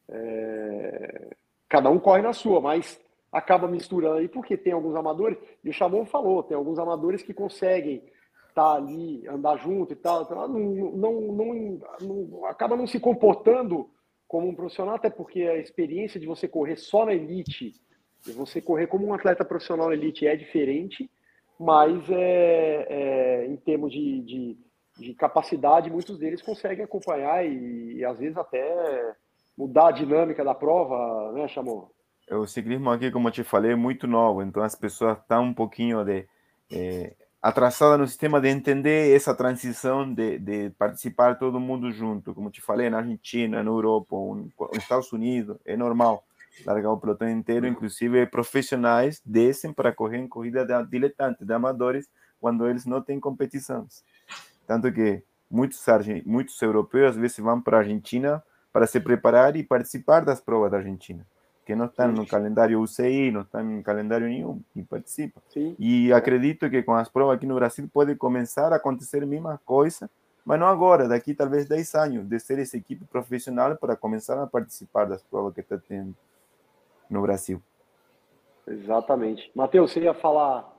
É, cada um corre na sua, mas acaba misturando aí, porque tem alguns amadores, e o Chamon falou, tem alguns amadores que conseguem estar ali, andar junto e tal, então, não, não, não, não- acaba não se comportando como um profissional, até porque a experiência de você correr só na elite e você correr como um atleta profissional na elite é diferente, mas é, é, em termos de, de, de capacidade, muitos deles conseguem acompanhar e, e às vezes até mudar a dinâmica da prova, né, Chamon? O ciclismo aqui, como eu te falei, é muito novo, então as pessoas estão um pouquinho de, eh, atrasadas no sistema de entender essa transição de, de participar todo mundo junto. Como te falei, na Argentina, na Europa, nos Estados Unidos, é normal largar o pelotão inteiro, inclusive profissionais descem para correr em corrida de diletantes, de amadores, quando eles não têm competições. Tanto que muitos, muitos europeus às vezes vão para a Argentina para se preparar e participar das provas da Argentina, que não estão no calendário UCI, não estão em calendário nenhum e participam. Sim. E acredito que com as provas aqui no Brasil pode começar a acontecer a mesma coisa, mas não agora, daqui talvez 10 anos, de ser essa equipe profissional para começar a participar das provas que está tendo no Brasil. Exatamente. Matheus, você ia falar.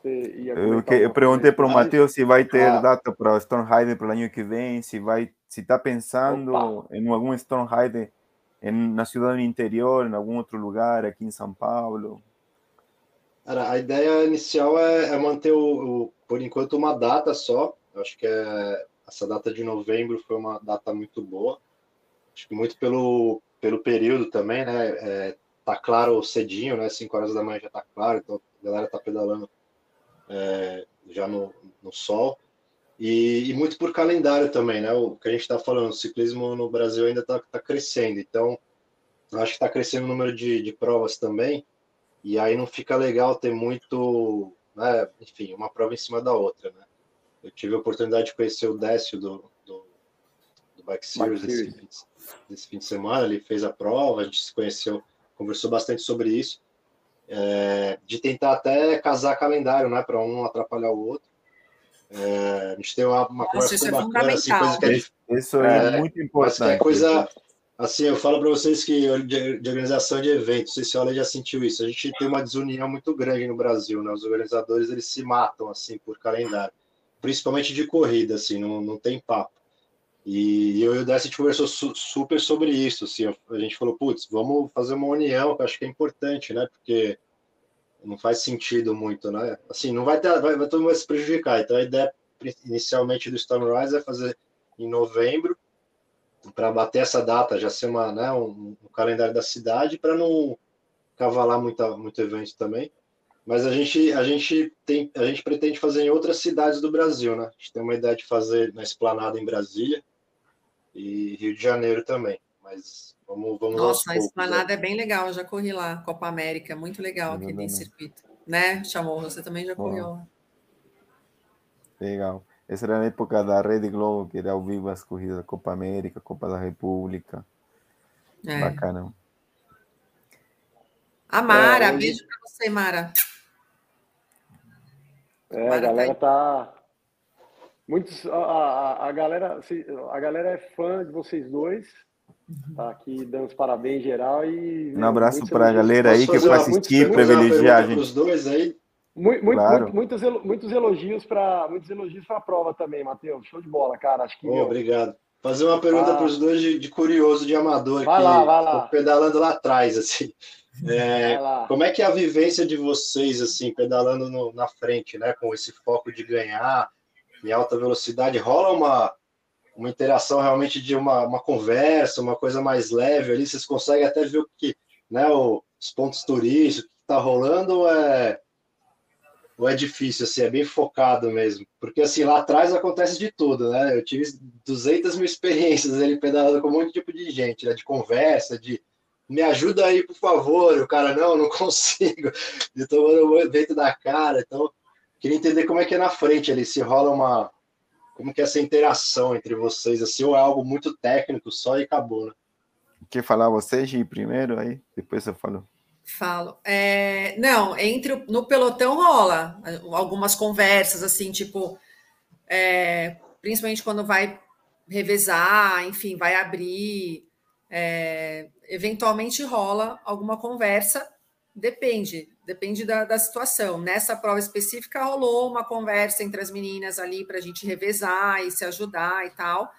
Você ia Eu, que, eu perguntei para o coisa? Matheus se vai ter Ah. data para o Stormheider para o ano que vem, se vai, se está pensando Opa. em algum Stormheider na cidade do interior, em algum outro lugar, aqui em São Paulo. Cara, a ideia inicial é, é manter, o, o- por enquanto, uma data só. Eu acho que é, essa data de novembro foi uma data muito boa. Acho que muito pelo, pelo período também, né? É, tá claro cedinho, né? 5 horas da manhã já tá claro, então a galera tá pedalando é, já no, no sol. E, e muito por calendário também, né? O que a gente está falando, o ciclismo no Brasil ainda está tá crescendo, então acho que está crescendo o número de, de provas também, e aí não fica legal ter muito, né? Enfim, uma prova em cima da outra, né? Eu tive a oportunidade de conhecer o Décio do, do, do Bike Series, Desse, Series. fim desse fim de semana, ele fez a prova, a gente se conheceu, conversou bastante sobre isso, é, de tentar até casar calendário, né? Para um não atrapalhar o outro. É, a gente tem uma, uma conversa isso é bacana, assim, coisa que é difícil. Isso é, É, muito importante. é coisa. Assim, eu falo para vocês que de, de organização de eventos, não sei se Olha já sentiu isso. A gente tem uma desunião muito grande no Brasil, né? Os organizadores eles se matam assim por calendário, principalmente de corrida, assim, não, não tem papo. E eu e o Décio a gente conversou su- super sobre isso, assim, a gente falou, putz, vamos fazer uma união, que eu acho que é importante, né? Porque não faz sentido muito, né? Assim, não vai ter, vai, vai todo mundo se prejudicar. Então a ideia inicialmente do Stormrise é fazer em novembro para bater essa data, já ser uma, né, um, um calendário da cidade para não cavalar muita, muito evento também. Mas a gente, a gente tem, a gente pretende fazer em outras cidades do Brasil, né? A gente tem uma ideia de fazer na Esplanada em Brasília e Rio de Janeiro também. Mas vamos, vamos aos Nossa, a poucos, esplanada né? é bem legal, eu já corri lá, Copa América, muito legal aquele Exatamente. circuito. Né, Chamou? Você também já correu lá. Legal. Essa era a época da Rede Globo, que era ao vivo as corridas da Copa América, Copa da República. É. Bacana. A Mara, É, hoje- beijo pra você, Mara. É, a Mara tá galera aí. tá. Muitos, a, a, a galera, se- a galera é fã de vocês dois. Tá aqui dando os parabéns em geral e. Um abraço para a galera aí que foi assistir, privilegiar a gente. pros dois aí. Muito, muito, Claro. muito- muitos, elo- muitos elogios para muitos elogios para a prova também, Matheus. Show de bola, cara. Acho que Ô, meu, obrigado. Fazer uma pergunta Ah. para os dois de, de curioso, de amador, Vai que lá, vai lá. pedalando lá atrás, assim. É, lá. como é que é a vivência de vocês, assim, pedalando no- na frente, né? Com esse foco de ganhar em alta velocidade, rola uma, uma interação realmente de uma, uma conversa, uma coisa mais leve ali, vocês conseguem até ver o que, né? os pontos turísticos, o que está rolando, ou é, ou é difícil, assim, é bem focado mesmo? Porque, assim, lá atrás acontece de tudo, né? Eu tive 200 mil experiências ali pedalando com um monte de tipo de gente, né? De conversa, de me ajuda aí, por favor. O cara, não, não consigo. De tomando o vento da cara. Então, queria entender como é que é na frente ali, se rola uma. Como que é essa interação entre vocês, assim, ou é algo muito técnico só e acabou, né? Quer falar você, Gi, primeiro aí? Depois eu falo. Falo. É, não, entre no pelotão rola algumas conversas assim, tipo, é, principalmente quando vai revezar, enfim, vai abrir, é, eventualmente rola alguma conversa, depende, depende da, da, situação. Nessa prova específica rolou uma conversa entre as meninas ali para a gente revezar e se ajudar e tal.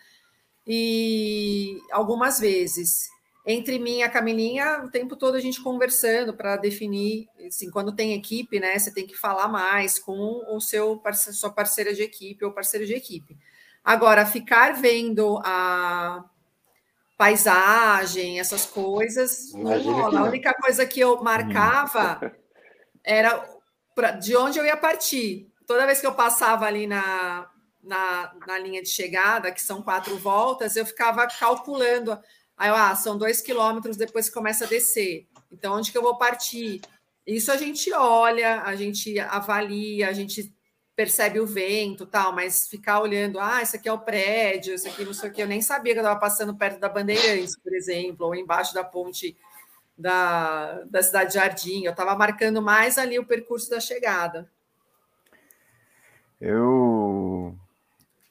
E algumas vezes entre mim e a Camilinha, o tempo todo a gente conversando para definir, assim, quando tem equipe, né, você tem que falar mais com o seu sua parceira de equipe ou parceiro de equipe. Agora, ficar vendo a paisagem, essas coisas, não, a única coisa que eu marcava era pra, de onde eu ia partir. Toda vez que eu passava ali na, na, na linha de chegada, que são quatro voltas, eu ficava calculando Aí, ah, são dois quilômetros depois que começa a descer. Então, onde que eu vou partir? Isso a gente olha, a gente avalia, a gente percebe o vento tal, mas ficar olhando, ah, isso aqui é o prédio, isso aqui não sei o que, eu nem sabia que eu estava passando perto da Bandeirantes, por exemplo, ou embaixo da ponte da, da Cidade Jardim. Eu estava marcando mais ali o percurso da chegada. Eu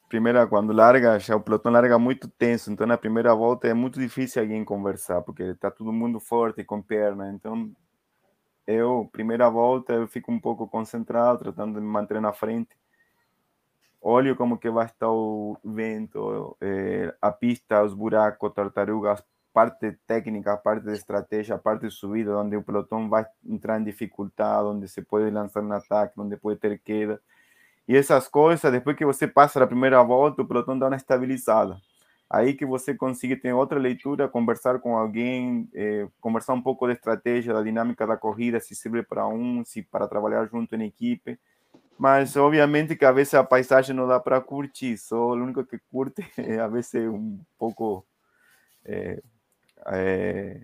primeira, quando larga, já o pelotão larga muito tenso, então na primeira volta é muito difícil alguém conversar, porque está todo mundo forte com perna, então eu, primeira volta, eu fico um pouco concentrado, tratando de me manter na frente, olho como que vai estar o vento, eh, a pista, os buracos, tartarugas, parte técnica, parte de estratégia, parte de subida, onde o pelotão vai entrar em dificuldade, onde se pode lançar um ataque, onde pode ter queda, e essas coisas, depois que você passa a primeira volta, o pelotão dá uma estabilizada. Aí que você consegue ter outra leitura, conversar com alguém, eh, conversar um pouco da estratégia, da dinâmica da corrida, se serve para um, se para trabalhar junto em equipe. Mas, obviamente, que a vezes a paisagem não dá para curtir, só o único que curte é, a vezes, um pouco. É, é,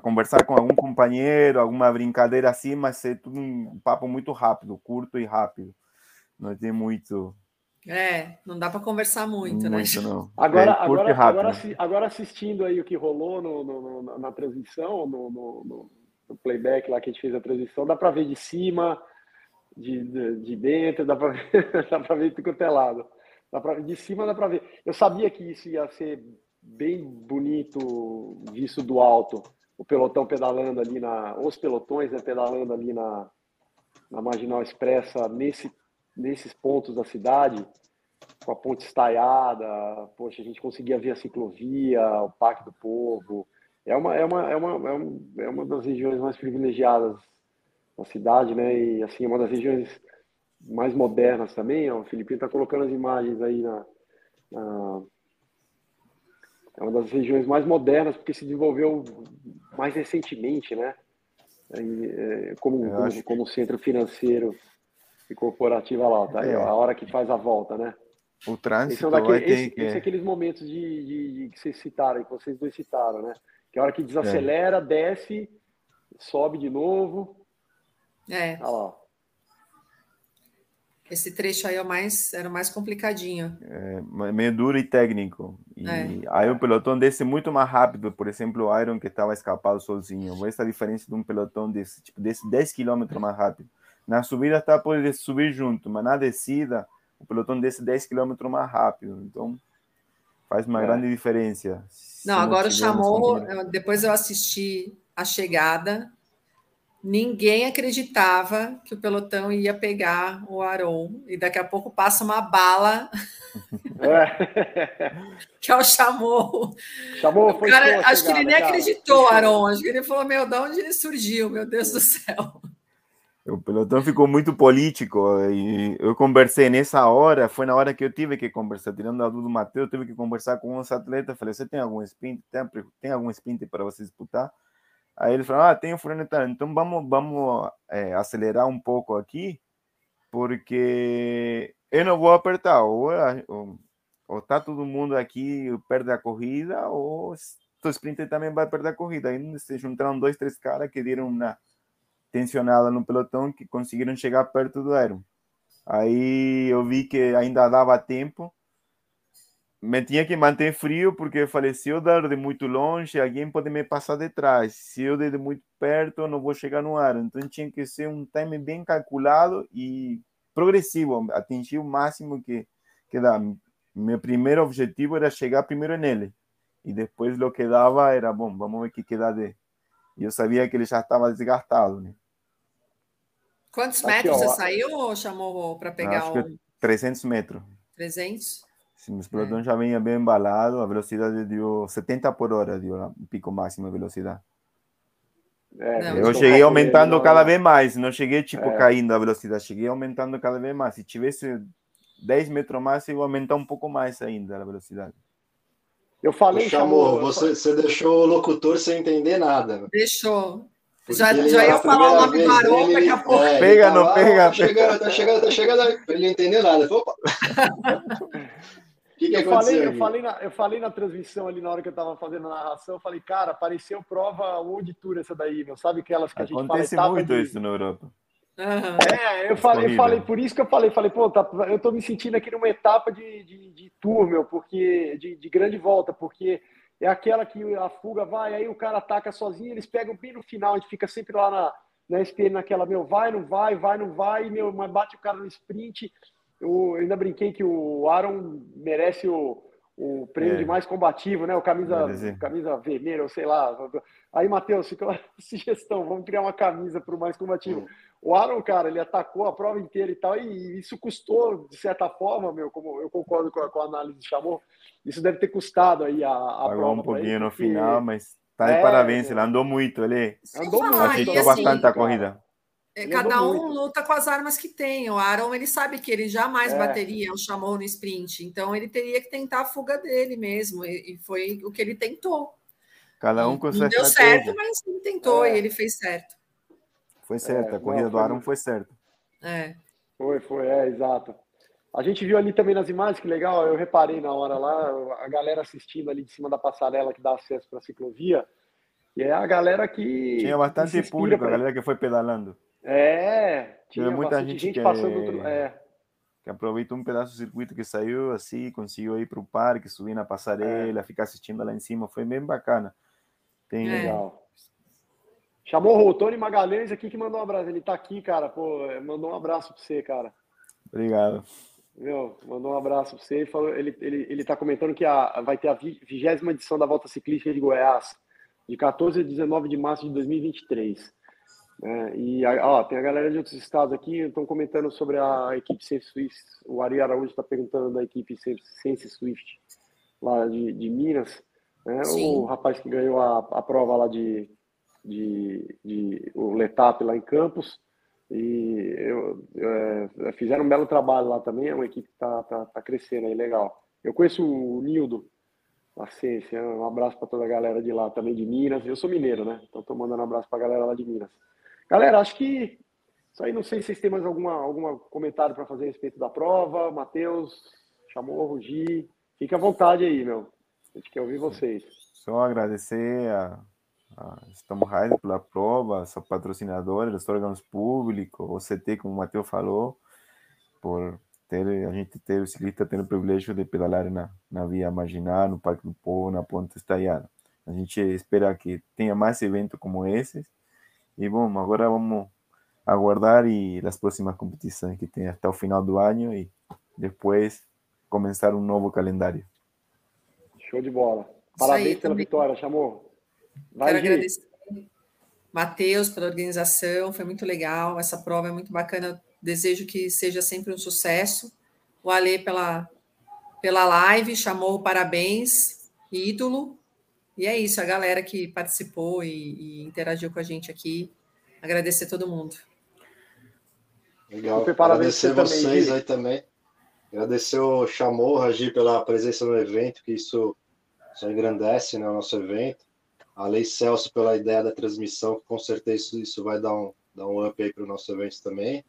conversar com algum companheiro, alguma brincadeira assim, mas é tudo um papo muito rápido, curto e rápido. Não tem muito. É, não dá para conversar muito, né? muito né? Não. Agora, é, agora, agora, agora, assistindo aí o que rolou no, no, no, na transmissão, no, no, playback lá que a gente fez a transmissão, dá para ver de cima, de, de, de dentro, dá para ver, dá para ver tudo quanto é lado. Dá pra, de cima dá para ver. Eu sabia que isso ia ser bem bonito visto do alto, o pelotão pedalando ali na, os pelotões né, pedalando ali na, na Marginal Expressa, nesse, nesses pontos da cidade, com a ponte estaiada, poxa, a gente conseguia ver a ciclovia, o Parque do Povo, é uma, é uma, é uma, é uma, é uma das regiões mais privilegiadas da cidade, né, e assim, é uma das regiões mais modernas também, o Felipe está colocando as imagens aí na, na é uma das regiões mais modernas, porque se desenvolveu mais recentemente, né? É, como, como, como, centro financeiro e corporativo lá, tá? É. a hora que faz a volta, né? O trânsito são daquele, esse, que... esse é aqueles momentos de, de, de, que vocês citaram, que vocês dois citaram, né? Que a hora que desacelera, é. desce, sobe de novo. É. Olha lá. Esse trecho aí é o mais, era o mais complicadinho. É, meio duro e técnico. E é. aí o pelotão desce muito mais rápido. Por exemplo, o Iron que estava escapado sozinho. Essa é a diferença de um pelotão desse, tipo, desse 10 km mais rápido. Na subida está pode subir junto, mas na descida o pelotão desce 10 km mais rápido. Então faz uma é. grande diferença. Não, agora chamou. Depois eu assisti a chegada ninguém acreditava que o pelotão ia pegar o Aron. E daqui a pouco passa uma bala. É. que é o chamou. Chamou, foi cara, Acho chegada, que ele nem cara. acreditou, Aron. Acho que ele falou: Meu, de onde ele surgiu? Meu Deus do céu. O pelotão ficou muito político e eu conversei nessa hora, foi na hora que eu tive que conversar, tirando a do Matheus, eu tive que conversar com uns atletas, falei, você tem algum sprint? Tem, tem algum sprint para você disputar? Aí ele falou: Ah, tem o fulano então vamos, vamos é, acelerar um pouco aqui, porque eu não vou apertar. Ou, ou, ou tá todo mundo aqui perde a corrida, ou o sprinter também vai perder a corrida. Aí se juntaram dois, três caras que deram uma tensionada no pelotão que conseguiram chegar perto do Aero. Aí eu vi que ainda dava tempo me tinha que manter frio porque eu falei, se eu dar de muito longe, alguém pode me passar de trás. Se eu der de muito perto, não vou chegar no ar. Então tinha que ser um time bem calculado e progressivo, atingir o máximo que, que dá. Meu primeiro objetivo era chegar primeiro nele. E depois o que dava era, bom, vamos ver o que, que dá de... E eu sabia que ele já estava desgastado, né? Quantos metros Aqui, você saiu ou chamou para pegar Acho o... 300 metros. 300? Sim, o pelotão é. já vinha bem embalado, a velocidade deu 70 por hora, deu o pico máximo de velocidade. É, eu cheguei aumentando cada vez mais, não cheguei tipo é. caindo a velocidade, cheguei aumentando cada vez mais. Se tivesse 10 metros mais, eu ia aumentar um pouco mais ainda a velocidade. Eu falei, chamou, você, você deixou o locutor sem entender nada. Deixou. Já, já ia falar o nome do Arão daqui a pouco. É, pega, não pega. Tá chegando, tá chegando, tá chegando. Ele não entendeu nada. Opa. que, que eu, falei, eu, falei na, eu falei na transmissão ali na hora que eu estava fazendo a narração, eu falei, cara, apareceu prova World Tour essa daí, meu. Sabe aquelas que a gente Acontece fala? Acontece muito de... isso na Europa. Uhum. É, eu falei, eu falei, por isso que eu falei, falei, pô, tá, eu tô me sentindo aqui numa etapa de, de, de tour, meu, porque de, de grande volta, porque é aquela que a fuga vai, aí o cara ataca sozinho, eles pegam bem no final, a gente fica sempre lá na, na SPN naquela, meu, vai, não vai, vai, não vai, meu, mas bate o cara no sprint, eu ainda brinquei que o Aaron merece o, o prêmio é. de mais combativo, né? O camisa, camisa vermelha, ou sei lá. Aí, Matheus, fica uma sugestão: vamos criar uma camisa para o mais combativo. Uhum. O Aaron, cara, ele atacou a prova inteira e tal, e isso custou, de certa forma, meu, como eu concordo com a, com a análise de chamou, isso deve ter custado aí a, a Pagou prova. um pouquinho ele, no porque... final, mas tá de é, parabéns, ele andou muito, ele andou muito, ajeitou assim, bastante a corrida. É, cada um muito. luta com as armas que tem. O Aaron ele sabe que ele jamais é. bateria o chamou no sprint, então ele teria que tentar a fuga dele mesmo, e, foi o que ele tentou. Cada um com Não deu certo, mas ele tentou é. e ele fez certo. Foi certo, é, a corrida não, do Aaron foi certa. É. Foi, foi, é, exato. A gente viu ali também nas imagens, que legal, eu reparei na hora lá, a galera assistindo ali de cima da passarela que dá acesso para a ciclovia, e é a galera que. Tinha bastante público, pra... a galera que foi pedalando. É, tinha muita gente, gente que, passando. Outro... É. Que aproveitou um pedaço do circuito que saiu assim, conseguiu ir para o parque, subir na passarela, é. ficar assistindo lá em cima, foi bem bacana. Tem... É. Legal. Chamou o Tony Magalhães aqui que mandou um abraço. Ele tá aqui, cara. Pô, mandou um abraço para você, cara. Obrigado. Meu, mandou um abraço para você. Ele, falou, ele, ele, ele tá comentando que a, vai ter a vigésima edição da Volta Ciclística de Goiás, de 14 a 19 de março de 2023. É, e ó, tem a galera de outros estados aqui, estão comentando sobre a equipe Sense Swift. O Ari Araújo está perguntando da equipe Sense Swift, lá de, de Minas. Né? O rapaz que ganhou a, a prova lá de, de, de o Letap lá em Campos. E eu, é, fizeram um belo trabalho lá também. É uma equipe que está tá, tá crescendo aí, legal. Eu conheço o Nildo, a Ciência. Um abraço para toda a galera de lá também, de Minas. Eu sou mineiro, né? Então estou mandando um abraço para a galera lá de Minas. Galera, acho que isso aí. Não sei se vocês têm mais alguma, algum comentário para fazer a respeito da prova. Matheus, chamou, Rugi. Fique à vontade aí, meu. A gente quer ouvir vocês. Só agradecer a, a Estamos Raider pela prova, seu patrocinador, os órgãos públicos, o CT, como o Matheus falou, por ter a gente ter o ciclista tendo o privilégio de pedalar na, na via marginal, no Parque do Povo, na Ponte Estaiada. A gente espera que tenha mais eventos como esses e bom, agora vamos aguardar e as próximas competições que tem até o final do ano e depois começar um novo calendário. Show de bola. Parabéns pela vitória, chamou. Vai, Quero agradecer Matheus pela organização, foi muito legal. Essa prova é muito bacana. Desejo que seja sempre um sucesso. O Ale pela, pela live, chamou parabéns, ídolo. E é isso, a galera que participou e, e interagiu com a gente aqui. Agradecer todo mundo. Legal. Agradecer vocês também, aí também. Agradecer o Chamou, Ragi, pela presença no evento, que isso só engrandece né, o nosso evento. A Lei Celso pela ideia da transmissão, que com certeza isso, isso vai dar um, dar um up aí para o nosso evento também.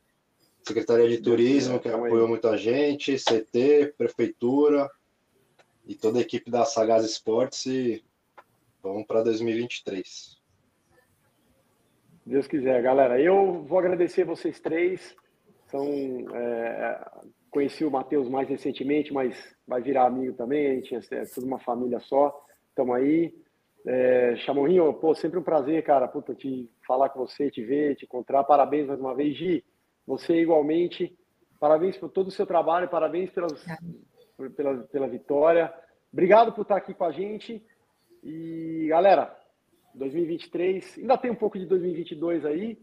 Secretaria de Turismo, que apoiou muita gente, CT, Prefeitura e toda a equipe da Sagaz Esportes. E Vamos para 2023. Deus quiser, galera. Eu vou agradecer vocês três. São é, conheci o Matheus mais recentemente, mas vai virar amigo também. A gente é, é tudo uma família só. Estamos aí. É, Chamorrinho, pô, sempre um prazer, cara, puta, te falar com você, te ver, te encontrar. Parabéns mais uma vez, Gi. Você igualmente. Parabéns por todo o seu trabalho, parabéns pelas, pela, pela vitória. Obrigado por estar aqui com a gente. E, galera, 2023, ainda tem um pouco de 2022 aí.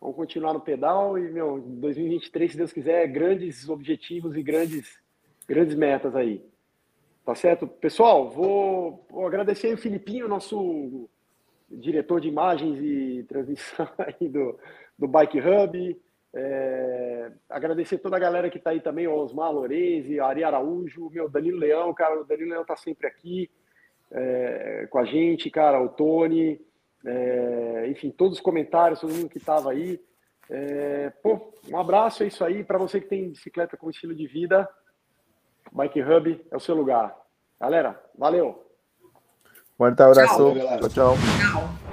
Vamos continuar no pedal e, meu, 2023, se Deus quiser, grandes objetivos e grandes, grandes metas aí. Tá certo? Pessoal, vou, vou agradecer o Filipinho, nosso diretor de imagens e transmissão aí do, do Bike Hub. É, agradecer toda a galera que está aí também, o Osmar Loreze, Ari Araújo, meu Danilo Leão, cara, o Danilo Leão está sempre aqui é, com a gente, cara, o Tony, é, enfim, todos os comentários, todo mundo que estava aí. É, pô, um abraço, é isso aí. Para você que tem bicicleta com estilo de vida, Bike Hub é o seu lugar. Galera, valeu. Forte abraço. Tchau, tchau. tchau.